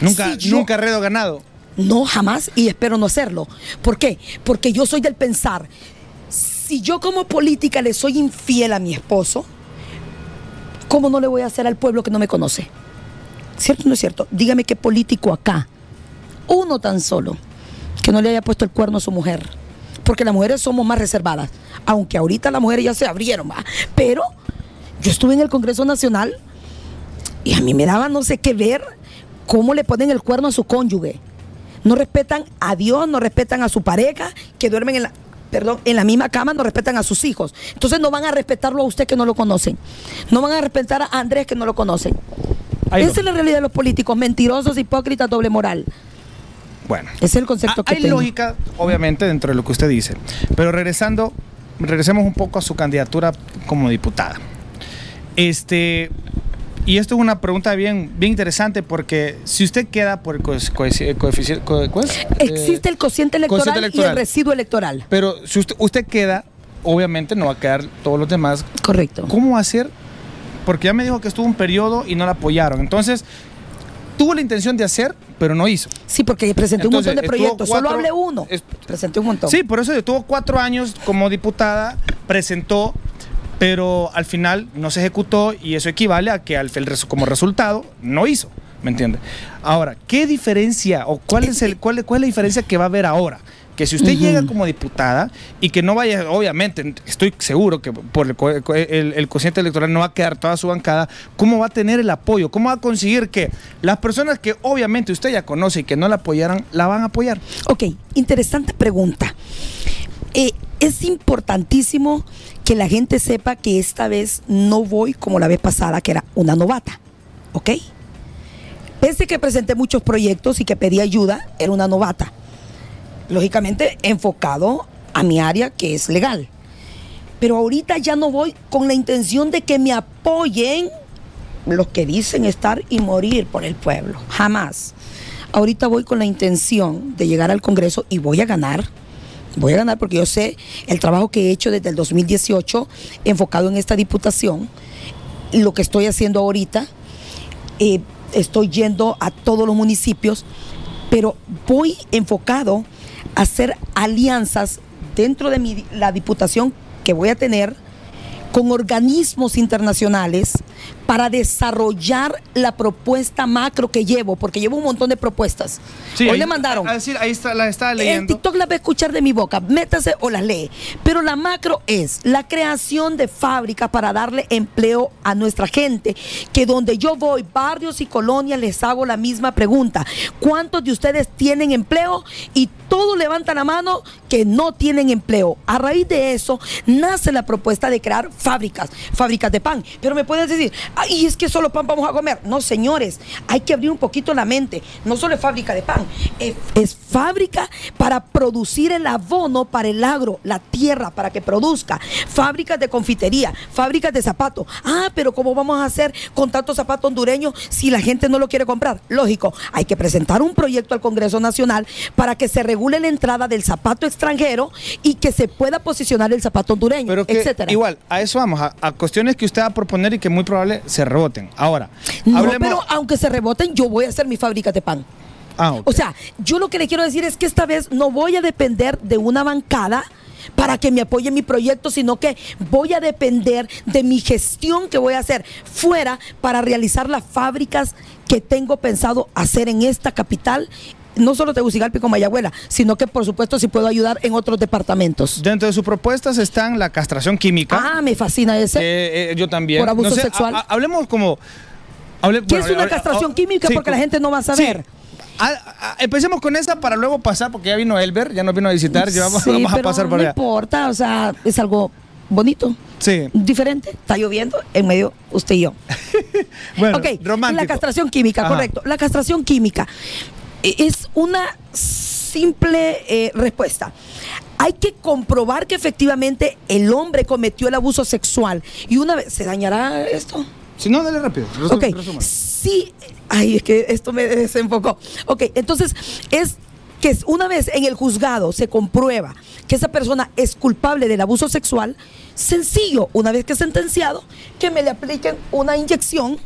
Nunca, Si yo- nunca redo ganado. No, jamás, y espero no hacerlo. ¿Por qué? Porque yo soy del pensar, si yo como política le soy infiel a mi esposo, ¿cómo no le voy a hacer al pueblo que no me conoce? ¿Cierto o no es cierto? Dígame qué político acá, uno tan solo, que no le haya puesto el cuerno a su mujer. Porque las mujeres somos más reservadas, aunque ahorita las mujeres ya se abrieron, ¿va? pero yo estuve en el Congreso Nacional y a mí me daba no sé qué ver cómo le ponen el cuerno a su cónyuge. No respetan a Dios, no respetan a su pareja, que duermen en la, perdón, en la misma cama, no respetan a sus hijos. Entonces no van a respetarlo a usted que no lo conocen. No van a respetar a Andrés que no lo conocen. Ahí Esa es la realidad de los políticos, mentirosos, hipócritas, doble moral. Bueno. Ese es el concepto Ah, que Hay tengo. lógica, obviamente, dentro de lo que usted dice. Pero regresando, regresemos un poco a su candidatura como diputada. Este. Y esto es una pregunta bien, bien interesante porque si usted queda por el coefici- coefici- coefici- co- ¿cuál es? Existe Eh, el cociente electoral, cociente y el residuo electoral. Pero si usted, usted queda, obviamente no va a quedar todos los demás. Correcto. ¿Cómo hacer? Porque ya me dijo que estuvo un periodo y no la apoyaron. Entonces, tuvo la intención de hacer, pero no hizo. Sí, porque presenté Entonces, un montón de estuvo proyectos. cuatro- Solo hablé uno. es- presenté un montón. Sí, por eso tuvo cuatro años como diputada, presentó, pero al final no se ejecutó y eso equivale a que al, como resultado no hizo. ¿Me entiende? Ahora, ¿qué diferencia o cuál es, el, cuál, cuál es la diferencia que va a haber ahora? Que si usted llega como diputada y que no vaya, obviamente, estoy seguro que por el cociente electoral no va a quedar toda su bancada, ¿cómo va a tener el apoyo? ¿Cómo va a conseguir que las personas que obviamente usted ya conoce y que no la apoyaran, la van a apoyar? Ok, interesante pregunta. Eh, es importantísimo que la gente sepa que esta vez no voy como la vez pasada, que era una novata. ¿Ok? Pese que presenté muchos proyectos y que pedí ayuda, era una novata. Lógicamente enfocado a mi área que es legal. Pero ahorita ya no voy con la intención de que me apoyen los que dicen estar y morir por el pueblo. Jamás. Ahorita voy con la intención de llegar al Congreso y voy a ganar. Voy a ganar porque yo sé el trabajo que he hecho desde el 2018 enfocado en esta diputación, lo que estoy haciendo ahorita. eh, estoy yendo a todos los municipios, pero voy enfocado a hacer alianzas dentro de mi- la diputación que voy a tener con organismos internacionales para desarrollar la propuesta macro que llevo, porque llevo un montón de propuestas. Hoy ahí- le mandaron. A, decir, ahí está, la En leyendo. TikTok la va a escuchar de mi boca, métase o las lee. Pero la macro es la creación de fábricas para darle empleo a nuestra gente. Que donde yo voy, barrios y colonias, les hago la misma pregunta. ¿Cuántos de ustedes tienen empleo? Y todos levantan la mano que no tienen empleo. A raíz de eso nace la propuesta de crear fábricas, fábricas de pan. Pero me puedes decir, ay, es que solo pan vamos a comer. No, señores, hay que abrir un poquito la mente. No solo es fábrica de pan, es, es fábrica para producir el abono para el agro, la tierra, para que produzca. Fábricas de confitería, fábricas de zapatos. Ah, pero ¿cómo vamos a hacer con tantos zapatos hondureños si la gente no lo quiere comprar? Lógico, hay que presentar un proyecto al Congreso Nacional para que se regule la entrada del zapato extranjero y que se pueda posicionar el zapato hondureño, Pero que etcétera. igual, a eso vamos, a, a cuestiones que usted va a proponer y que muy probable se reboten. Ahora, No, hablemos. pero aunque se reboten, yo voy a hacer mi fábrica de pan. Ah. O sea, yo lo que le quiero decir es que esta vez no voy a depender de una bancada para que me apoye mi proyecto, sino que voy a depender de mi gestión que voy a hacer fuera para realizar las fábricas que tengo pensado hacer en esta capital, no solo Tegucigalpa y Comayagüela, sino que por supuesto si puedo ayudar en otros departamentos. Dentro de sus propuestas están la castración química. Ah, me fascina ese. que, eh, yo también. Por abuso sexual. ha- ha- hablemos como. hable- ¿Qué bueno, es una hable- castración oh, química? sí, Porque la gente no va a saber. sí. Ah, ah, empecemos con esa para luego pasar, porque ya vino Elber, ya nos vino a visitar, ya vamos, Sí, vamos a pasar por no allá. importa, o sea, es algo bonito. Sí. Diferente. Está lloviendo en medio usted y yo. *laughs* bueno, ok, romántico. la castración química, Ajá. correcto. La castración química eh, es una simple eh, respuesta. Hay que comprobar que efectivamente el hombre cometió el abuso sexual y una vez se dañará esto. Si no, dale rápido. Ok, resuma. sí, ay, es que esto me desenfocó. Ok, entonces es que una vez en el juzgado se comprueba que esa persona es culpable del abuso sexual, sencillo, una vez que es sentenciado, que me le apliquen una inyección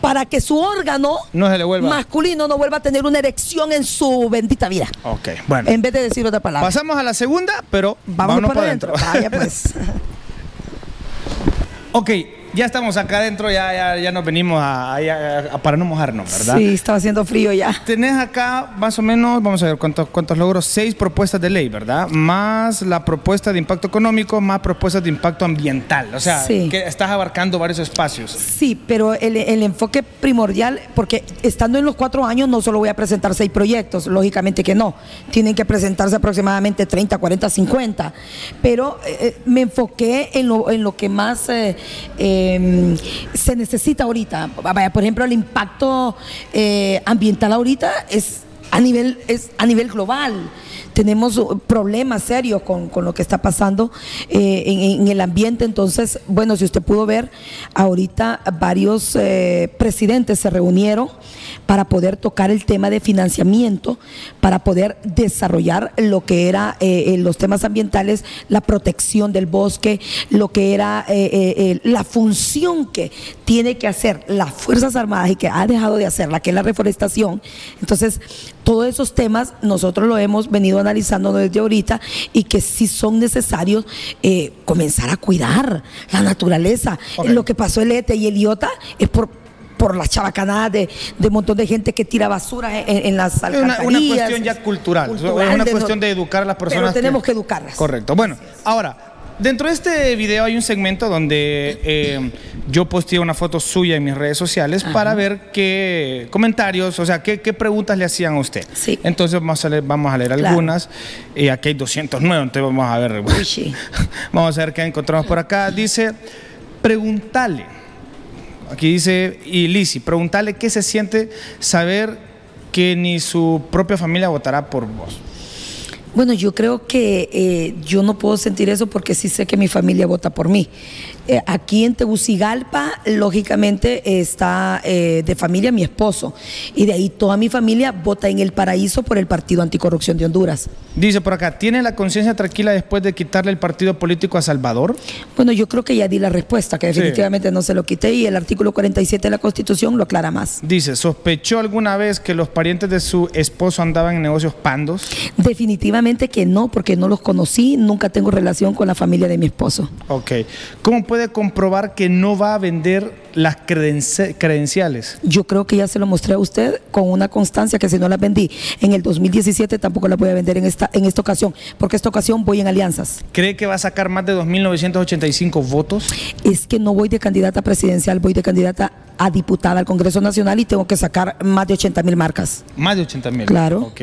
para que su órgano No se le vuelva. masculino no vuelva a tener una erección en su bendita vida. Ok, bueno. En vez de decir otra palabra. Pasamos a la segunda, pero Vámonos vámonos para adentro. Vaya pues. *laughs* ok, ya estamos acá adentro, ya, ya, ya nos venimos a, a- a- para no mojarnos, ¿verdad? Sí, estaba haciendo frío ya. Tenés acá más o menos, vamos a ver cuántos, cuántos logros, seis propuestas de ley, ¿verdad? Más la propuesta de impacto económico, más propuestas de impacto ambiental. O sea, Sí. que estás abarcando varios espacios. Sí, pero el, el enfoque primordial, porque estando en los cuatro años no solo voy a presentar seis proyectos, lógicamente que no, tienen que presentarse aproximadamente 30, 40, 50, pero eh, eh, me enfoqué en lo, en lo que más eh, eh, se necesita ahorita. Vaya, por ejemplo, el impacto eh, ambiental ahorita es a nivel, es a nivel global. Tenemos problemas serios con, con lo que está pasando eh, en, en el ambiente. Entonces, bueno, si usted pudo ver, ahorita varios eh, presidentes se reunieron para poder tocar el tema de financiamiento, para poder desarrollar lo que era eh, eh, los temas ambientales, la protección del bosque, lo que era eh, la función que tiene que hacer las Fuerzas Armadas y que ha dejado de hacerla, que es la reforestación. Entonces, todos esos temas nosotros lo hemos venido analizando desde ahorita y que sí son necesarios eh, comenzar a cuidar la naturaleza. Lo que pasó el ETE y el IOTA es por por las chabacanadas de, de un montón de gente que tira basura en, en las Es una, alcantarillas. una cuestión ya cultural, Cultural es una de cuestión de educar a las personas. Pero tenemos que educarlas. Correcto. Bueno, ahora, dentro de este video hay un segmento donde eh, yo posteé una foto suya en mis redes sociales para ver qué comentarios, o sea, qué, qué preguntas le hacían a usted. Sí. Entonces vamos a leer, vamos a leer Claro. algunas. Y aquí hay 209, entonces vamos a ver. Uy, sí. *laughs* Vamos a ver qué encontramos por acá. Dice, pregúntale. Aquí dice, y Lisi, pregúntale qué se siente saber que ni su propia familia votará por vos. Bueno, yo creo que eh, yo no puedo sentir eso porque sí sé que mi familia vota por mí. Eh, aquí en Tegucigalpa, lógicamente, está eh, de familia mi esposo. Y de ahí toda mi familia vota en el paraíso por el Partido Anticorrupción de Honduras. Dice por acá, ¿tiene la conciencia tranquila después de quitarle el partido político a Salvador? Bueno, yo creo que ya di la respuesta, que Sí. definitivamente no se lo quité y el artículo 47 de la Constitución lo aclara más. Dice, ¿sospechó alguna vez que los parientes de su esposo andaban en negocios pandos? Definitivamente que no, porque no los conocí, nunca tengo relación con la familia de mi esposo. Ok. ¿Cómo puede comprobar que no va a vender las credenci- credenciales? Yo creo que ya se lo mostré a usted con una constancia que si no las vendí en el 2017 tampoco las voy a vender en esta, en esta ocasión, porque esta ocasión voy en alianzas. ¿Cree que va a sacar más de 2.985 votos? Es que no voy de candidata presidencial, voy de candidata a diputada al Congreso Nacional y tengo que sacar más de 80 mil marcas. Más de 80 mil. Claro. Ok.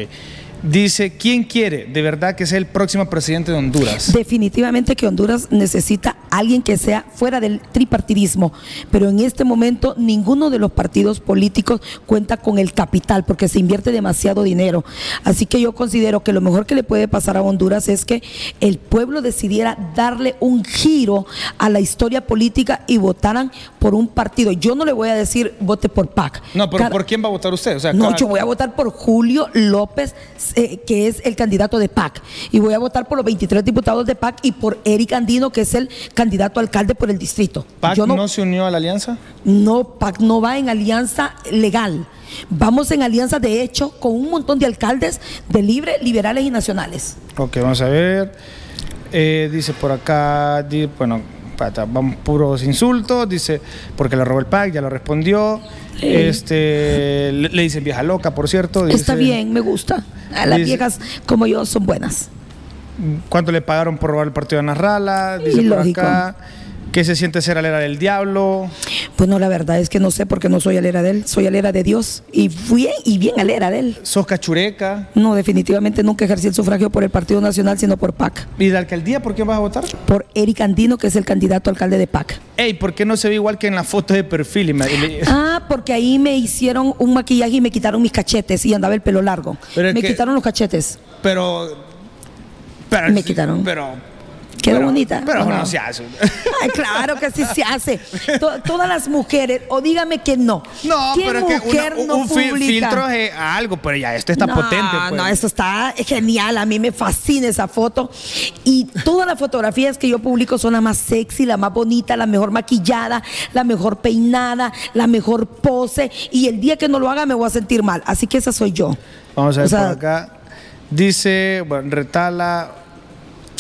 Dice, ¿quién quiere de verdad que sea el próximo presidente de Honduras? Definitivamente que Honduras necesita alguien que sea fuera del tripartidismo, pero en este momento ninguno de los partidos políticos cuenta con el capital porque se invierte demasiado dinero. Así que yo considero que lo mejor que le puede pasar a Honduras es que el pueblo decidiera darle un giro a la historia política y votaran por un partido. Yo no le voy a decir vote por PAC. No, pero Cada- ¿por quién va a votar usted? O sea, no, cada- yo voy a votar por Julio López, eh, que es el candidato de PAC. Y voy a votar por los 23 diputados de PAC y por Eric Andino, que es el candidato alcalde por el distrito. ¿PAC yo no, no, se unió a la alianza? no, PAC no va en alianza legal. Vamos en alianza de hecho con un montón de alcaldes de libre, liberales y nacionales. Ok, vamos a ver. Eh, dice por acá, di- bueno, pata, vamos puros insultos. Dice, porque le robó el PAC, ya lo respondió. Este, le, le dicen vieja loca, por cierto. Está dice, bien, me gusta. A las Dice- viejas como yo son buenas. ¿Cuánto le pagaron por robar el partido de Narrala? Dice Y por lógico. acá ¿Qué se siente ser alera del diablo? Bueno, la verdad es que no sé porque no soy alera de él, soy alera de Dios y bien y bien alera de él. ¿Sos cachureca? No, definitivamente nunca ejercí el sufragio por el Partido Nacional, sino por PAC. ¿Y de alcaldía por quién vas a votar? Por Eric Andino, que es el candidato alcalde de PAC. Ey, ¿por qué no se ve igual que en la foto de perfil? Y me- Ah, porque ahí me hicieron un maquillaje y me quitaron mis cachetes y andaba el pelo largo. Pero me que- quitaron los cachetes. Pero. pero Me quitaron. Pero. Quedó pero- bonita, Pero ¿o no, no? se hace. Ay, claro que sí se hace. To- todas las mujeres, o dígame que no. No, ¿Qué pero es que mujer una- no un publica? filtro es algo, pero ya esto está no, potente. Pues. No, eso está genial. A mí me fascina esa foto. Y todas las fotografías que yo publico son la más sexy, la más bonita, la mejor maquillada, la mejor peinada, la mejor pose. Y el día que no lo haga me voy a sentir mal. Así que esa soy yo. Vamos a ver O sea, por acá. Dice, bueno, retala,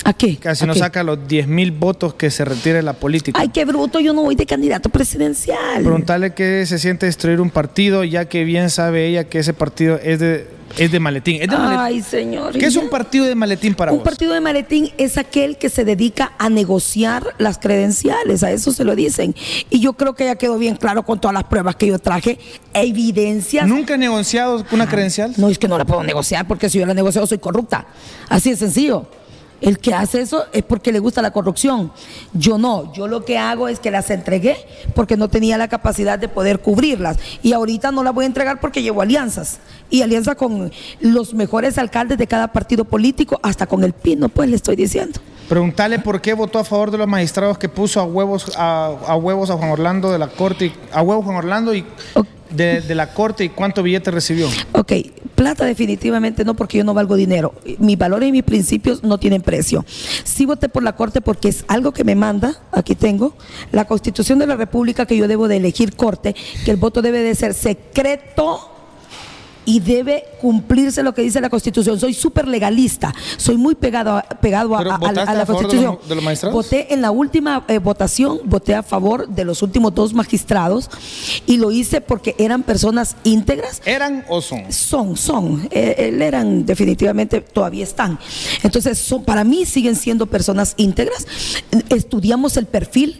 ¿A qué? casi ¿A no qué? saca los 10 mil votos que se retire la política. Ay, qué bruto, yo no voy de candidato presidencial. Preguntarle qué se siente destruir un partido, ya que bien sabe ella que ese partido es de, es de maletín. Es de maletín. Ay, señor. ¿Qué es un partido de maletín para Un vos? partido de maletín es aquel que se dedica a negociar las credenciales, a eso se lo dicen. Y yo creo que ya quedó bien claro con todas las pruebas que yo traje, evidencias. ¿Nunca he negociado una credencial? No es que no la puedo negociar porque si yo la negocio soy corrupta. Así de sencillo. El que hace eso es porque le gusta la corrupción. Yo no, yo lo que hago es que las entregué porque no tenía la capacidad de poder cubrirlas. Y ahorita no las voy a entregar porque llevo alianzas. Y alianza con los mejores alcaldes de cada partido político, hasta con el Pino, pues le estoy diciendo. Preguntarle por qué votó a favor de los magistrados que puso a huevos a, a huevos a Juan Orlando de la corte, y- a huevos Juan Orlando y. de, la corte y cuánto billete recibió. Ok, plata definitivamente no porque yo no valgo dinero. Mis valores y mis principios no tienen precio. Sí voté por la Corte porque es algo que me manda, aquí tengo, la Constitución de la República que yo debo de elegir Corte, que el voto debe de ser secreto y debe cumplirse lo que dice la Constitución. Soy súper legalista, soy muy pegado a, pegado a, ¿Pero a- a la- a la de Constitución. los- de los magistrados? Voté en la última eh, votación, voté a favor de los últimos dos magistrados y lo hice porque eran personas íntegras, ¿Eran o son? son, son, eh, él eran definitivamente, todavía están. Entonces, son, para mí siguen siendo personas íntegras. Estudiamos el perfil.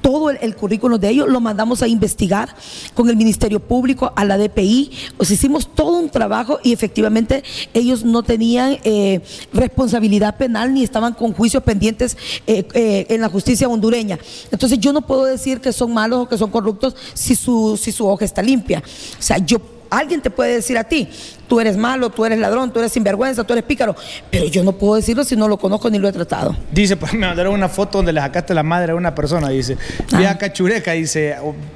Todo el, currículum de ellos lo mandamos a investigar con el Ministerio Público, a la DPI. O sea, hicimos todo un trabajo y efectivamente ellos no tenían eh, responsabilidad penal ni estaban con juicios pendientes eh, eh, en la justicia hondureña. Entonces yo no puedo decir que son malos o que son corruptos si su, si su hoja está limpia. O sea, yo Alguien te puede decir a ti, tú eres malo, tú eres ladrón, tú eres sinvergüenza, tú eres pícaro, pero yo no puedo decirlo si no lo conozco ni lo he tratado. Dice, pues me mandaron una foto donde le sacaste la madre a una persona, dice. Vieja Ah. cachureca, dice,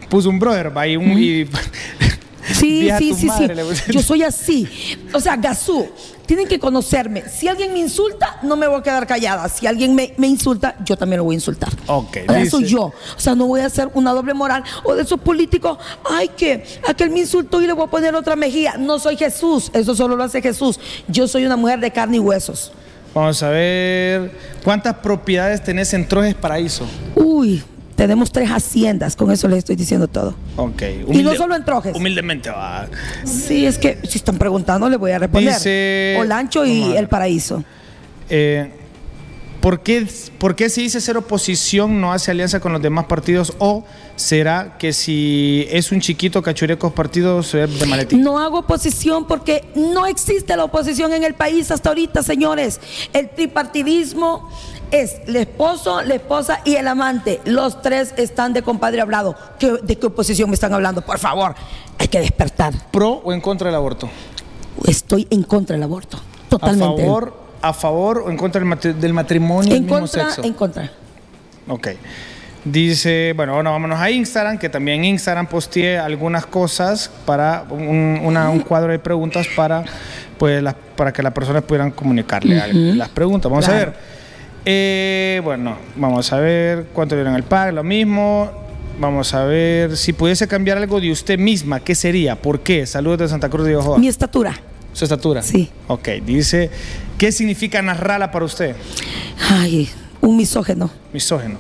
puso un brother, va, y un... y- *laughs* Sí, sí, sí, madre, sí. Yo soy así. O sea, Gazú, tienen que conocerme. Si alguien me insulta, no me voy a quedar callada. Si alguien me, me insulta, yo también lo voy a insultar. Ok, O sea, dice- soy yo. O sea, no voy a hacer una doble moral. O de esos políticos, ay, que aquel me insultó y le voy a poner otra mejilla. No soy Jesús. Eso solo lo hace Jesús. Yo soy una mujer de carne y huesos. Vamos a ver, ¿cuántas propiedades tenés en Trojes Paraíso? Uy, tenemos tres haciendas. Con eso les estoy diciendo todo. Ok. Y no solo en Trojes. Humildemente va. Sí, es que si están preguntando, le voy a responder. Dice- Olancho y. El Paraíso. Eh, ¿por, qué, ¿Por qué si dice ser oposición no hace alianza con los demás partidos? ¿O será que si es un chiquito cachurecos partidos es de maletín? No hago oposición porque no existe la oposición en el país hasta ahorita, señores. El tripartidismo es el esposo, la esposa y el amante. Los tres están de compadre hablado. ¿Qué- ¿De qué oposición me están hablando? Por favor, hay que despertar. ¿Pro o en contra del aborto? Estoy en contra del aborto. ¿A Totalmente. favor, a favor o en contra del, matri- del matrimonio del En mismo contra, sexo? en contra. Ok. Dice, bueno, ahora vámonos a Instagram, que también en Instagram posteé algunas cosas para un, una- un cuadro de preguntas para, pues, para que las personas pudieran comunicarle las preguntas. Vamos a ver. Eh, bueno, vamos a ver cuánto vieron el pack, lo mismo. Vamos a ver si pudiese cambiar algo de usted misma, ¿qué sería? ¿Por qué? Saludos de Santa Cruz de Ojoa. Mi estatura. ¿Su estatura? Sí. Ok, dice, ¿qué significa narrala para usted? Ay, un misógeno. Misógeno.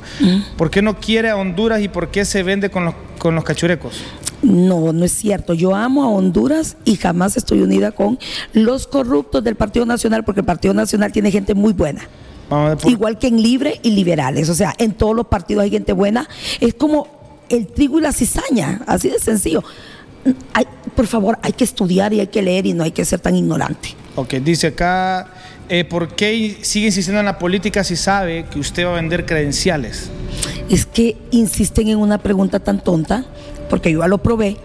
¿Por qué no quiere a Honduras y por qué se vende con los, con los cachurecos? No, no es cierto. Yo amo a Honduras y jamás estoy unida con los corruptos del Partido Nacional porque el Partido Nacional tiene gente muy buena. Por- Igual que en libre y liberales. O sea, en todos los partidos hay gente buena. Es como el trigo y la cizaña, así de sencillo. Hay- por favor, hay que estudiar y hay que leer y no hay que ser tan ignorante. Ok, dice acá, eh, ¿por qué sigue insistiendo en la política si sabe que usted va a vender credenciales? Es que insisten en una pregunta tan tonta, porque yo ya lo probé.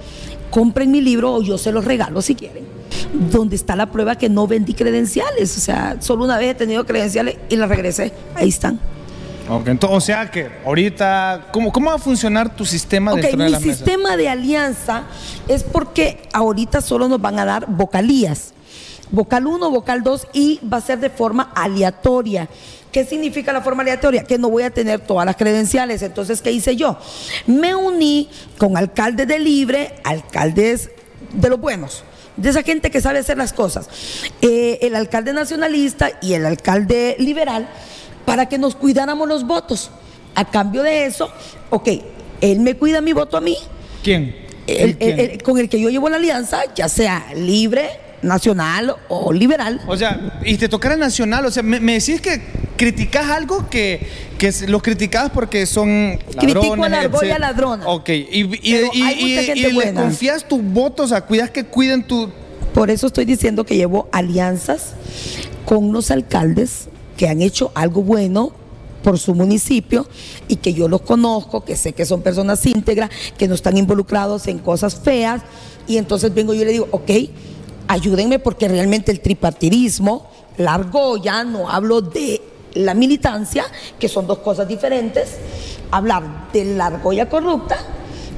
Compren mi libro o yo se los regalo si quieren. Donde está la prueba que no vendí credenciales. O sea, solo una vez he tenido credenciales y las regresé. Ahí están. Ok, entonces, o sea que ahorita, ¿cómo, cómo va a funcionar tu sistema Ok, dentro de mi la mesa? sistema de alianza es porque ahorita solo nos van a dar vocalías. Vocal 1, vocal 2 y va a ser de forma aleatoria. ¿Qué significa la forma aleatoria? Que no voy a tener todas las credenciales. Entonces, ¿qué hice yo? Me uní con alcaldes de libre, alcaldes de los buenos, de esa gente que sabe hacer las cosas. Eh, el alcalde nacionalista y el alcalde liberal para que nos cuidáramos los votos. A cambio de eso, ok, él me cuida mi voto a mí, ¿Quién? el- ¿Quién? el- el- con el que yo llevo la alianza, ya sea libre, nacional o liberal. O sea, y te tocara nacional, o sea, me, me decís que criticas algo que, que los criticabas porque son Critico ladrones. a la argolla ladrona. Ok, y, y, y- y- confías tus votos, o sea, cuidas que cuiden tu... Por eso estoy diciendo que llevo alianzas con unos alcaldes que han hecho algo bueno por su municipio y que yo los conozco, que sé que son personas íntegras, que no están involucrados en cosas feas. Y entonces vengo yo y le digo, ok, ayúdenme porque realmente el tripartidismo, la argolla, no hablo de la militancia, que son dos cosas diferentes, hablar de la argolla corrupta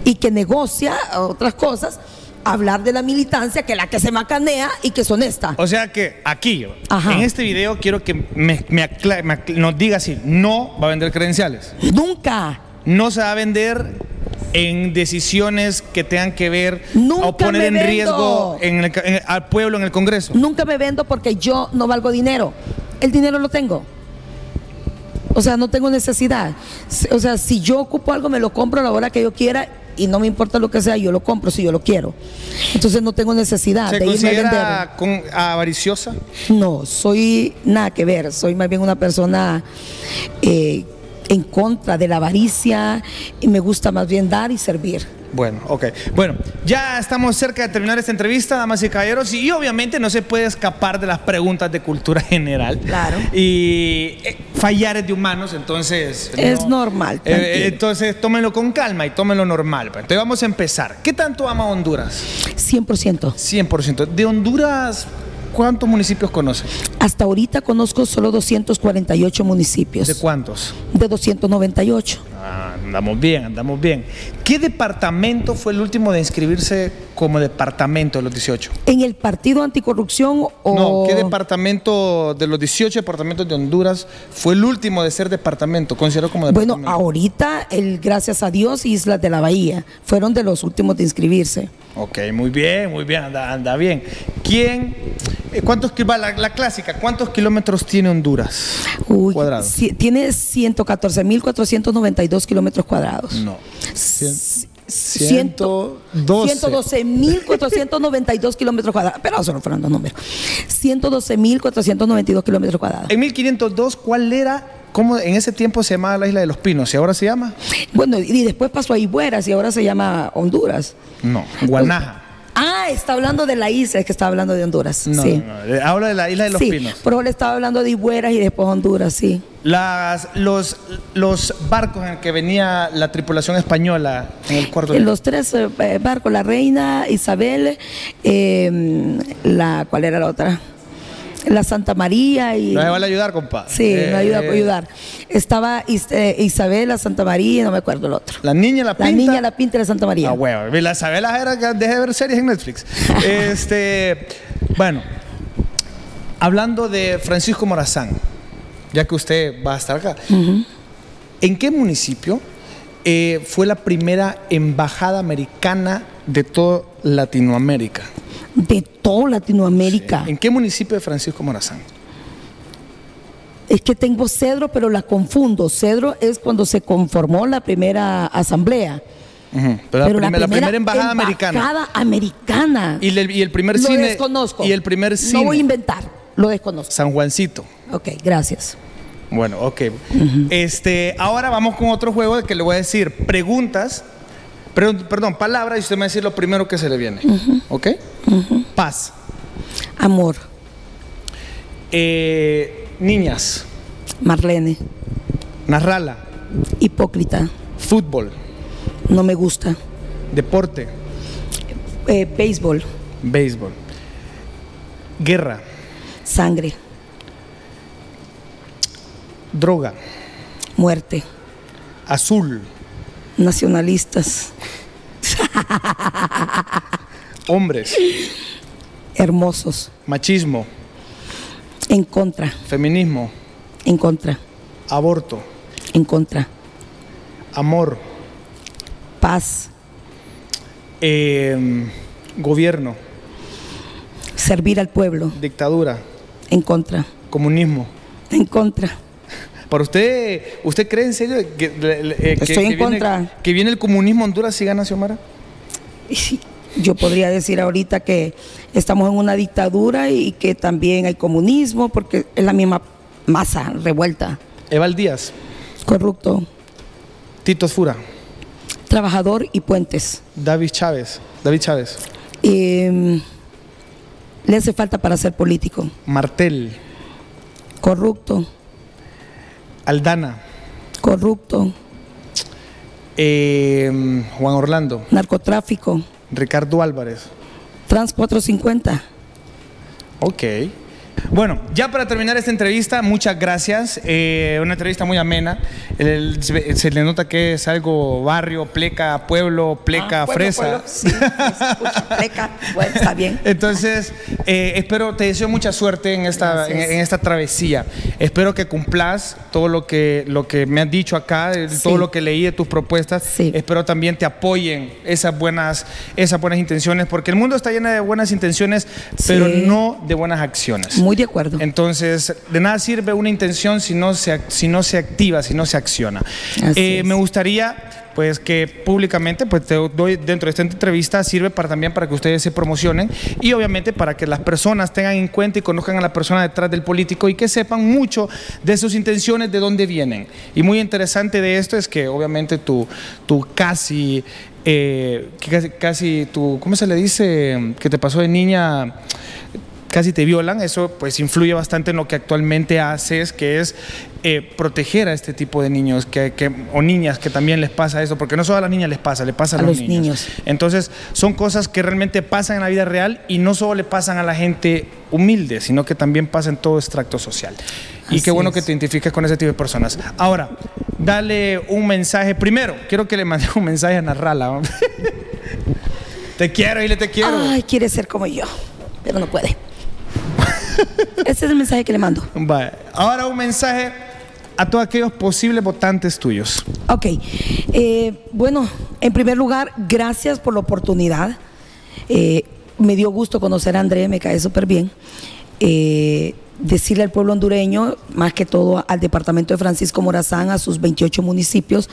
y que negocia otras cosas, hablar de la militancia, que es la que se macanea y que es honesta. O sea que aquí, Ajá. en este video, quiero que me, nos diga si no va a vender credenciales. Nunca. No se va a vender en decisiones que tengan que ver Nunca o poner en riesgo en el al pueblo en el Congreso. Nunca me vendo porque yo no valgo dinero. El dinero lo tengo. O sea, no tengo necesidad. O sea, si yo ocupo algo, me lo compro a la hora que yo quiera y no me importa lo que sea, yo lo compro si yo lo quiero. Entonces no tengo necesidad ¿Se de irme a vender. con, avariciosa? No, soy nada que ver. Soy más bien una persona eh, en contra de la avaricia y me gusta más bien dar y servir. Bueno, ok. Bueno, ya estamos cerca de terminar esta entrevista, damas y caballeros, y obviamente no se puede escapar de las preguntas de cultura *laughs* general. Claro. Y eh, fallar es de humanos, entonces... Es normal, Eh, entonces tómenlo con calma y tómenlo normal. Entonces vamos a empezar. ¿Qué tanto ama Honduras? 100%. 100%. De Honduras, ¿cuántos municipios conoce? Hasta ahorita conozco solo 248 municipios. ¿De cuántos? De 298. Andamos bien, andamos bien. ¿Qué departamento fue el último de inscribirse como departamento de los 18? ¿En el Partido Anticorrupción o...? No, ¿qué departamento de los 18 departamentos de Honduras fue el último de ser departamento? Considerado como Bueno, departamento. ahorita, el, gracias a Dios, Islas de la Bahía fueron de los últimos de inscribirse. Ok, muy bien, muy bien, anda, anda bien. ¿Quién? eh, ¿Cuántos la, la clásica? ¿Cuántos kilómetros tiene Honduras? Uy, Cuadrados. ci- tiene 114.492 kilómetros cuadrados. No. C- Ciento- ciento- 112. 112.492 kilómetros cuadrados. Pero solo fueron dos números. 112.492 kilómetros cuadrados. En 1502, ¿cuál era? ¿Cómo en ese tiempo se llamaba la isla de los Pinos? ¿Y ahora se llama? Bueno, y después pasó a Ibueras y ahora se llama Honduras. No, Guanaja. Ah, está hablando de la isla, es que estaba hablando de Honduras. No, sí. no, no, habla de la isla de los sí, Pinos. pero le estaba hablando de Ibueras y después Honduras, sí. Las, los, los barcos en el que venía la tripulación española en el cuarto de Los tres eh, eh, barcos, la reina Isabel, eh, la, ¿cuál era la otra? La Santa María y... ¿No me van a ayudar, compa? Sí, Eh, me ayuda a ayudar. Estaba Is- eh, Isabel, la Santa María y no me acuerdo el otro. La niña, la La pinta. niña, la pinta y la Santa María. Ah, huevo. La Isabela era que dejé de ver series en Netflix. *laughs* este, bueno, hablando de Francisco Morazán, ya que usted va a estar acá, ¿en qué municipio eh, fue la primera embajada americana de toda Latinoamérica? De toda Latinoamérica. ¿En qué municipio de Francisco Morazán? Es que tengo Cedro, pero la confundo. Cedro es cuando se conformó la primera asamblea. Pero, la, primer- la primera embajada americana. Embajada americana. Y, el- y el primer lo cine. desconozco. Y el primer cine. No voy a inventar, lo desconozco. San Juancito. Ok, gracias. Bueno, ok. Este, ahora vamos con otro juego que le voy a decir preguntas, perdón, perdón palabras y usted me va a decir lo primero que se le viene. ¿Ok? Paz. Amor. Eh, niñas. Marlene. Narrala. Hipócrita. Fútbol. No me gusta. Deporte. Eh, béisbol. Béisbol. Guerra. Sangre. Droga. Muerte. Azul. Nacionalistas. Hombres. Hermosos. Machismo. En contra. Feminismo. En contra. Aborto. En contra. Amor. Paz. Eh, gobierno. Servir al pueblo. Dictadura. En contra. Comunismo. En contra. Para usted, ¿usted cree en serio que, eh, que- Estoy en viene, contra. que viene el comunismo a Honduras si gana Xiomara? Yo podría decir ahorita que estamos en una dictadura y que también hay comunismo porque es la misma masa revuelta. Eval Díaz, Corrupto. Tito Fura, Trabajador y puentes. David Chávez, David Chávez, Eh, le hace falta para ser político. Martel, Corrupto. Aldana, Corrupto. eh, Juan Orlando, Narcotráfico. Ricardo Álvarez. Trans 450. Ok. Bueno, ya para terminar esta entrevista, muchas gracias. Eh, una entrevista muy amena. El- se, se le nota que es algo barrio, pleca, pueblo, pleca, Ah, pueblo, fresa. pueblo, sí, escucha, *laughs* pleca. Bueno, está bien. Entonces, eh, espero, te deseo mucha suerte en esta, en, esta travesía. Espero que cumplas todo lo que, lo que me has dicho acá, Sí. todo lo que leí de tus propuestas. Sí. Espero también te apoyen esas buenas, esas buenas intenciones, porque el mundo está lleno de buenas intenciones, pero no de buenas acciones. Muy de acuerdo. Entonces, de nada sirve una intención si no se, si no se activa, si no se acciona. Eh, me gustaría pues que públicamente pues te doy dentro de esta entrevista sirve para también para que ustedes se promocionen y obviamente para que las personas tengan en cuenta y conozcan a la persona detrás del político y que sepan mucho de sus intenciones de dónde vienen y muy interesante de esto es que obviamente tu tu casi eh, casi, casi tu cómo se le dice que te pasó de niña casi te violan, eso pues influye bastante en lo que actualmente haces, que es eh, proteger a este tipo de niños que, que- o niñas que también les pasa eso, porque no solo a las niñas les pasa, le pasa a, A los, los niños. niños. Entonces son cosas que realmente pasan en la vida real y no solo le pasan a la gente humilde, sino que también pasa en todo extracto social. y qué bueno que te identifiques con ese tipo de personas. Ahora, dale un mensaje. Primero, quiero que le mande un mensaje a Narrala. *laughs* te quiero, y te quiero. Ay, quiere ser como yo, pero no puede. Ese es el mensaje que le mando. Vale. Ahora un mensaje a todos aquellos posibles votantes tuyos. Ok. Eh, bueno, en primer lugar, gracias por la oportunidad. Eh, me dio gusto conocer a André, me cae súper bien. Eh, decirle al pueblo hondureño, más que todo al departamento de Francisco Morazán, a sus 28 municipios,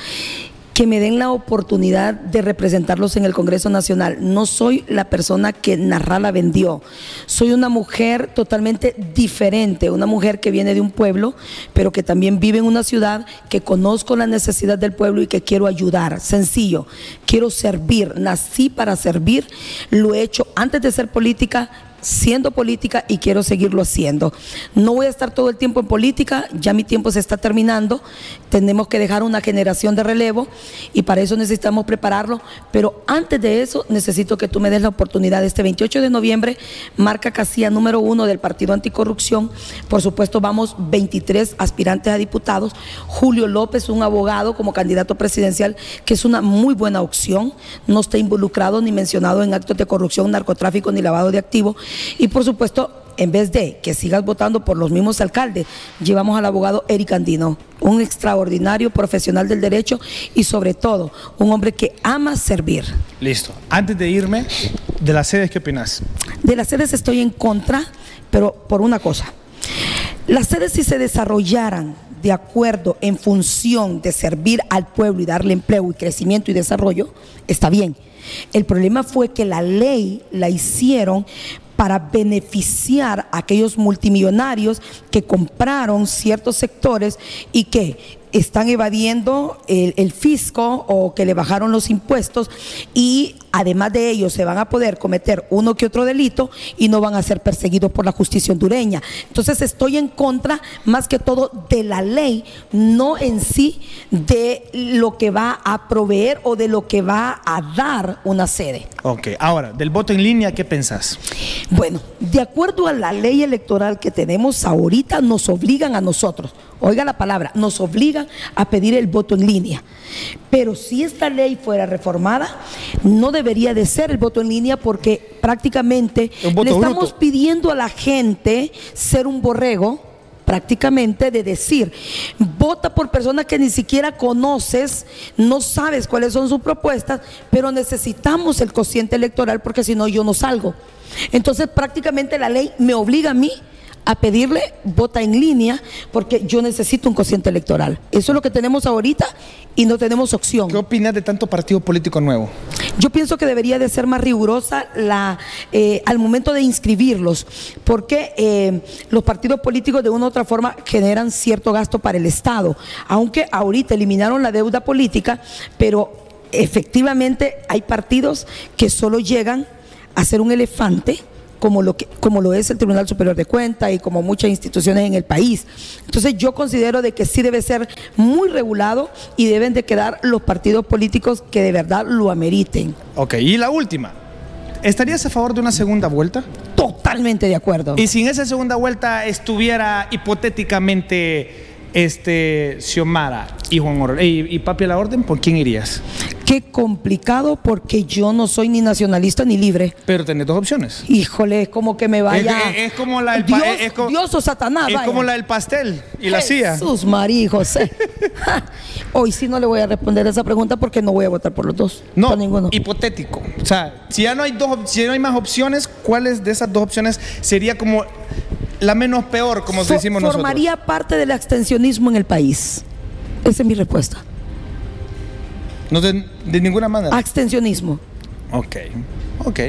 que me den la oportunidad de representarlos en el Congreso Nacional. No soy la persona que Narrala vendió. Soy una mujer totalmente diferente, una mujer que viene de un pueblo, pero que también vive en una ciudad, que conozco la necesidad del pueblo y que quiero ayudar. Sencillo, quiero servir. Nací para servir. Lo he hecho antes de ser política siendo política y quiero seguirlo haciendo. No voy a estar todo el tiempo en política, ya mi tiempo se está terminando, tenemos que dejar una generación de relevo y para eso necesitamos prepararlo, pero antes de eso necesito que tú me des la oportunidad. Este 28 de noviembre marca casilla número uno del Partido Anticorrupción, por supuesto vamos 23 aspirantes a diputados, Julio López, un abogado como candidato presidencial, que es una muy buena opción, no está involucrado ni mencionado en actos de corrupción, narcotráfico ni lavado de activos. Y por supuesto, en vez de que sigas votando por los mismos alcaldes, llevamos al abogado Eric Andino, un extraordinario profesional del derecho y sobre todo un hombre que ama servir. Listo. Antes de irme, de las sedes, ¿qué opinas? De las sedes estoy en contra, pero por una cosa. Las sedes si se desarrollaran de acuerdo en función de servir al pueblo y darle empleo y crecimiento y desarrollo, está bien. El problema fue que la ley la hicieron para beneficiar a aquellos multimillonarios que compraron ciertos sectores y que están evadiendo el, el, fisco o que le bajaron los impuestos y además de ello se van a poder cometer uno que otro delito y no van a ser perseguidos por la justicia hondureña. Entonces estoy en contra más que todo de la ley, no en sí de lo que va a proveer o de lo que va a dar una sede. Ok, ahora, del voto en línea, ¿qué pensás? Bueno, de acuerdo a la ley electoral que tenemos ahorita, nos obligan a nosotros, oiga la palabra, nos obligan a pedir el voto en línea. Pero si esta ley fuera reformada, no debería de ser el voto en línea porque prácticamente le estamos bruto. pidiendo a la gente ser un borrego prácticamente de decir, vota por personas que ni siquiera conoces, no sabes cuáles son sus propuestas, pero necesitamos el cociente electoral porque si no yo no salgo. Entonces prácticamente la ley me obliga a mí a pedirle vota en línea porque yo necesito un cociente electoral. Eso es lo que tenemos ahorita y no tenemos opción. ¿Qué opinas de tanto partido político nuevo? Yo pienso que debería de ser más rigurosa la, eh, al momento de inscribirlos, porque eh, los partidos políticos de una u otra forma generan cierto gasto para el Estado, aunque ahorita eliminaron la deuda política, pero efectivamente hay partidos que solo llegan a ser un elefante como lo, que, como lo es el Tribunal Superior de Cuentas y como muchas instituciones en el país. Entonces yo considero de que sí debe ser muy regulado y deben de quedar los partidos políticos que de verdad lo ameriten. Ok, y la última. ¿Estarías a favor de una segunda vuelta? Totalmente de acuerdo. Y si en esa segunda vuelta estuviera hipotéticamente este Xiomara y Juan Or y, y Papi a la Orden, ¿por quién irías? Qué complicado porque yo no soy ni nacionalista ni libre. Pero tenés dos opciones. Híjole, es como que me vaya. Es, es, es como la del Dios, es como, Dios o Satanás. Es vaya. como la del pastel y la CIA. Jesús María y José. *laughs* Hoy sí no le voy a responder esa pregunta porque no voy a votar por los dos. No, por ninguno. hipotético. O sea, si ya no hay dos, si ya no hay más opciones, ¿cuáles de esas dos opciones sería como la menos peor, como decimos nosotros? Formaría parte del abstencionismo en el país. Esa es mi respuesta. No de, de ninguna manera. Abstencionismo. Ok, ok.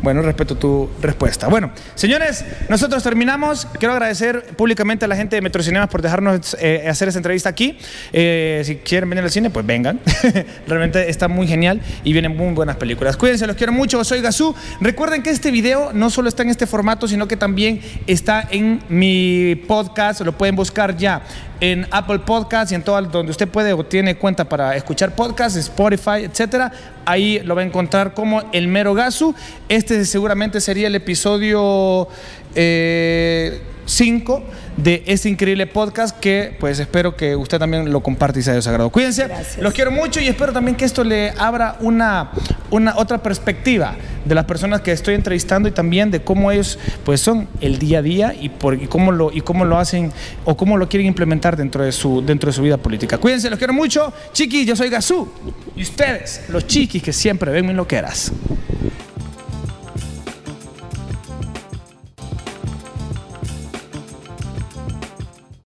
Bueno, respeto tu respuesta. Bueno, señores, nosotros terminamos. Quiero agradecer públicamente a la gente de Metrocinemas por dejarnos eh, hacer esta entrevista aquí. Eh, si quieren venir al cine, pues vengan. *laughs* Realmente está muy genial y vienen muy buenas películas. Cuídense, los quiero mucho. Soy Gazú. Recuerden que este video no solo está en este formato, sino que también está en mi podcast. Lo pueden buscar ya en Apple Podcast y en todo donde usted puede o tiene cuenta para escuchar podcasts, Spotify, etcétera. Ahí lo va a encontrar como El Mero Gasu. Este seguramente sería el episodio 5 eh, de este increíble podcast que pues espero que usted también lo comparte y sea de sagrado. Cuídense, Gracias. los quiero mucho y espero también que esto le abra una, una otra perspectiva de las personas que estoy entrevistando y también de cómo ellos pues son el día a día y, por, y cómo lo y cómo lo hacen o cómo lo quieren implementar dentro de su dentro de su vida política. Cuídense, los quiero mucho. Chiquis, yo soy Gazú y ustedes, los chiquis que siempre ven mis loqueras.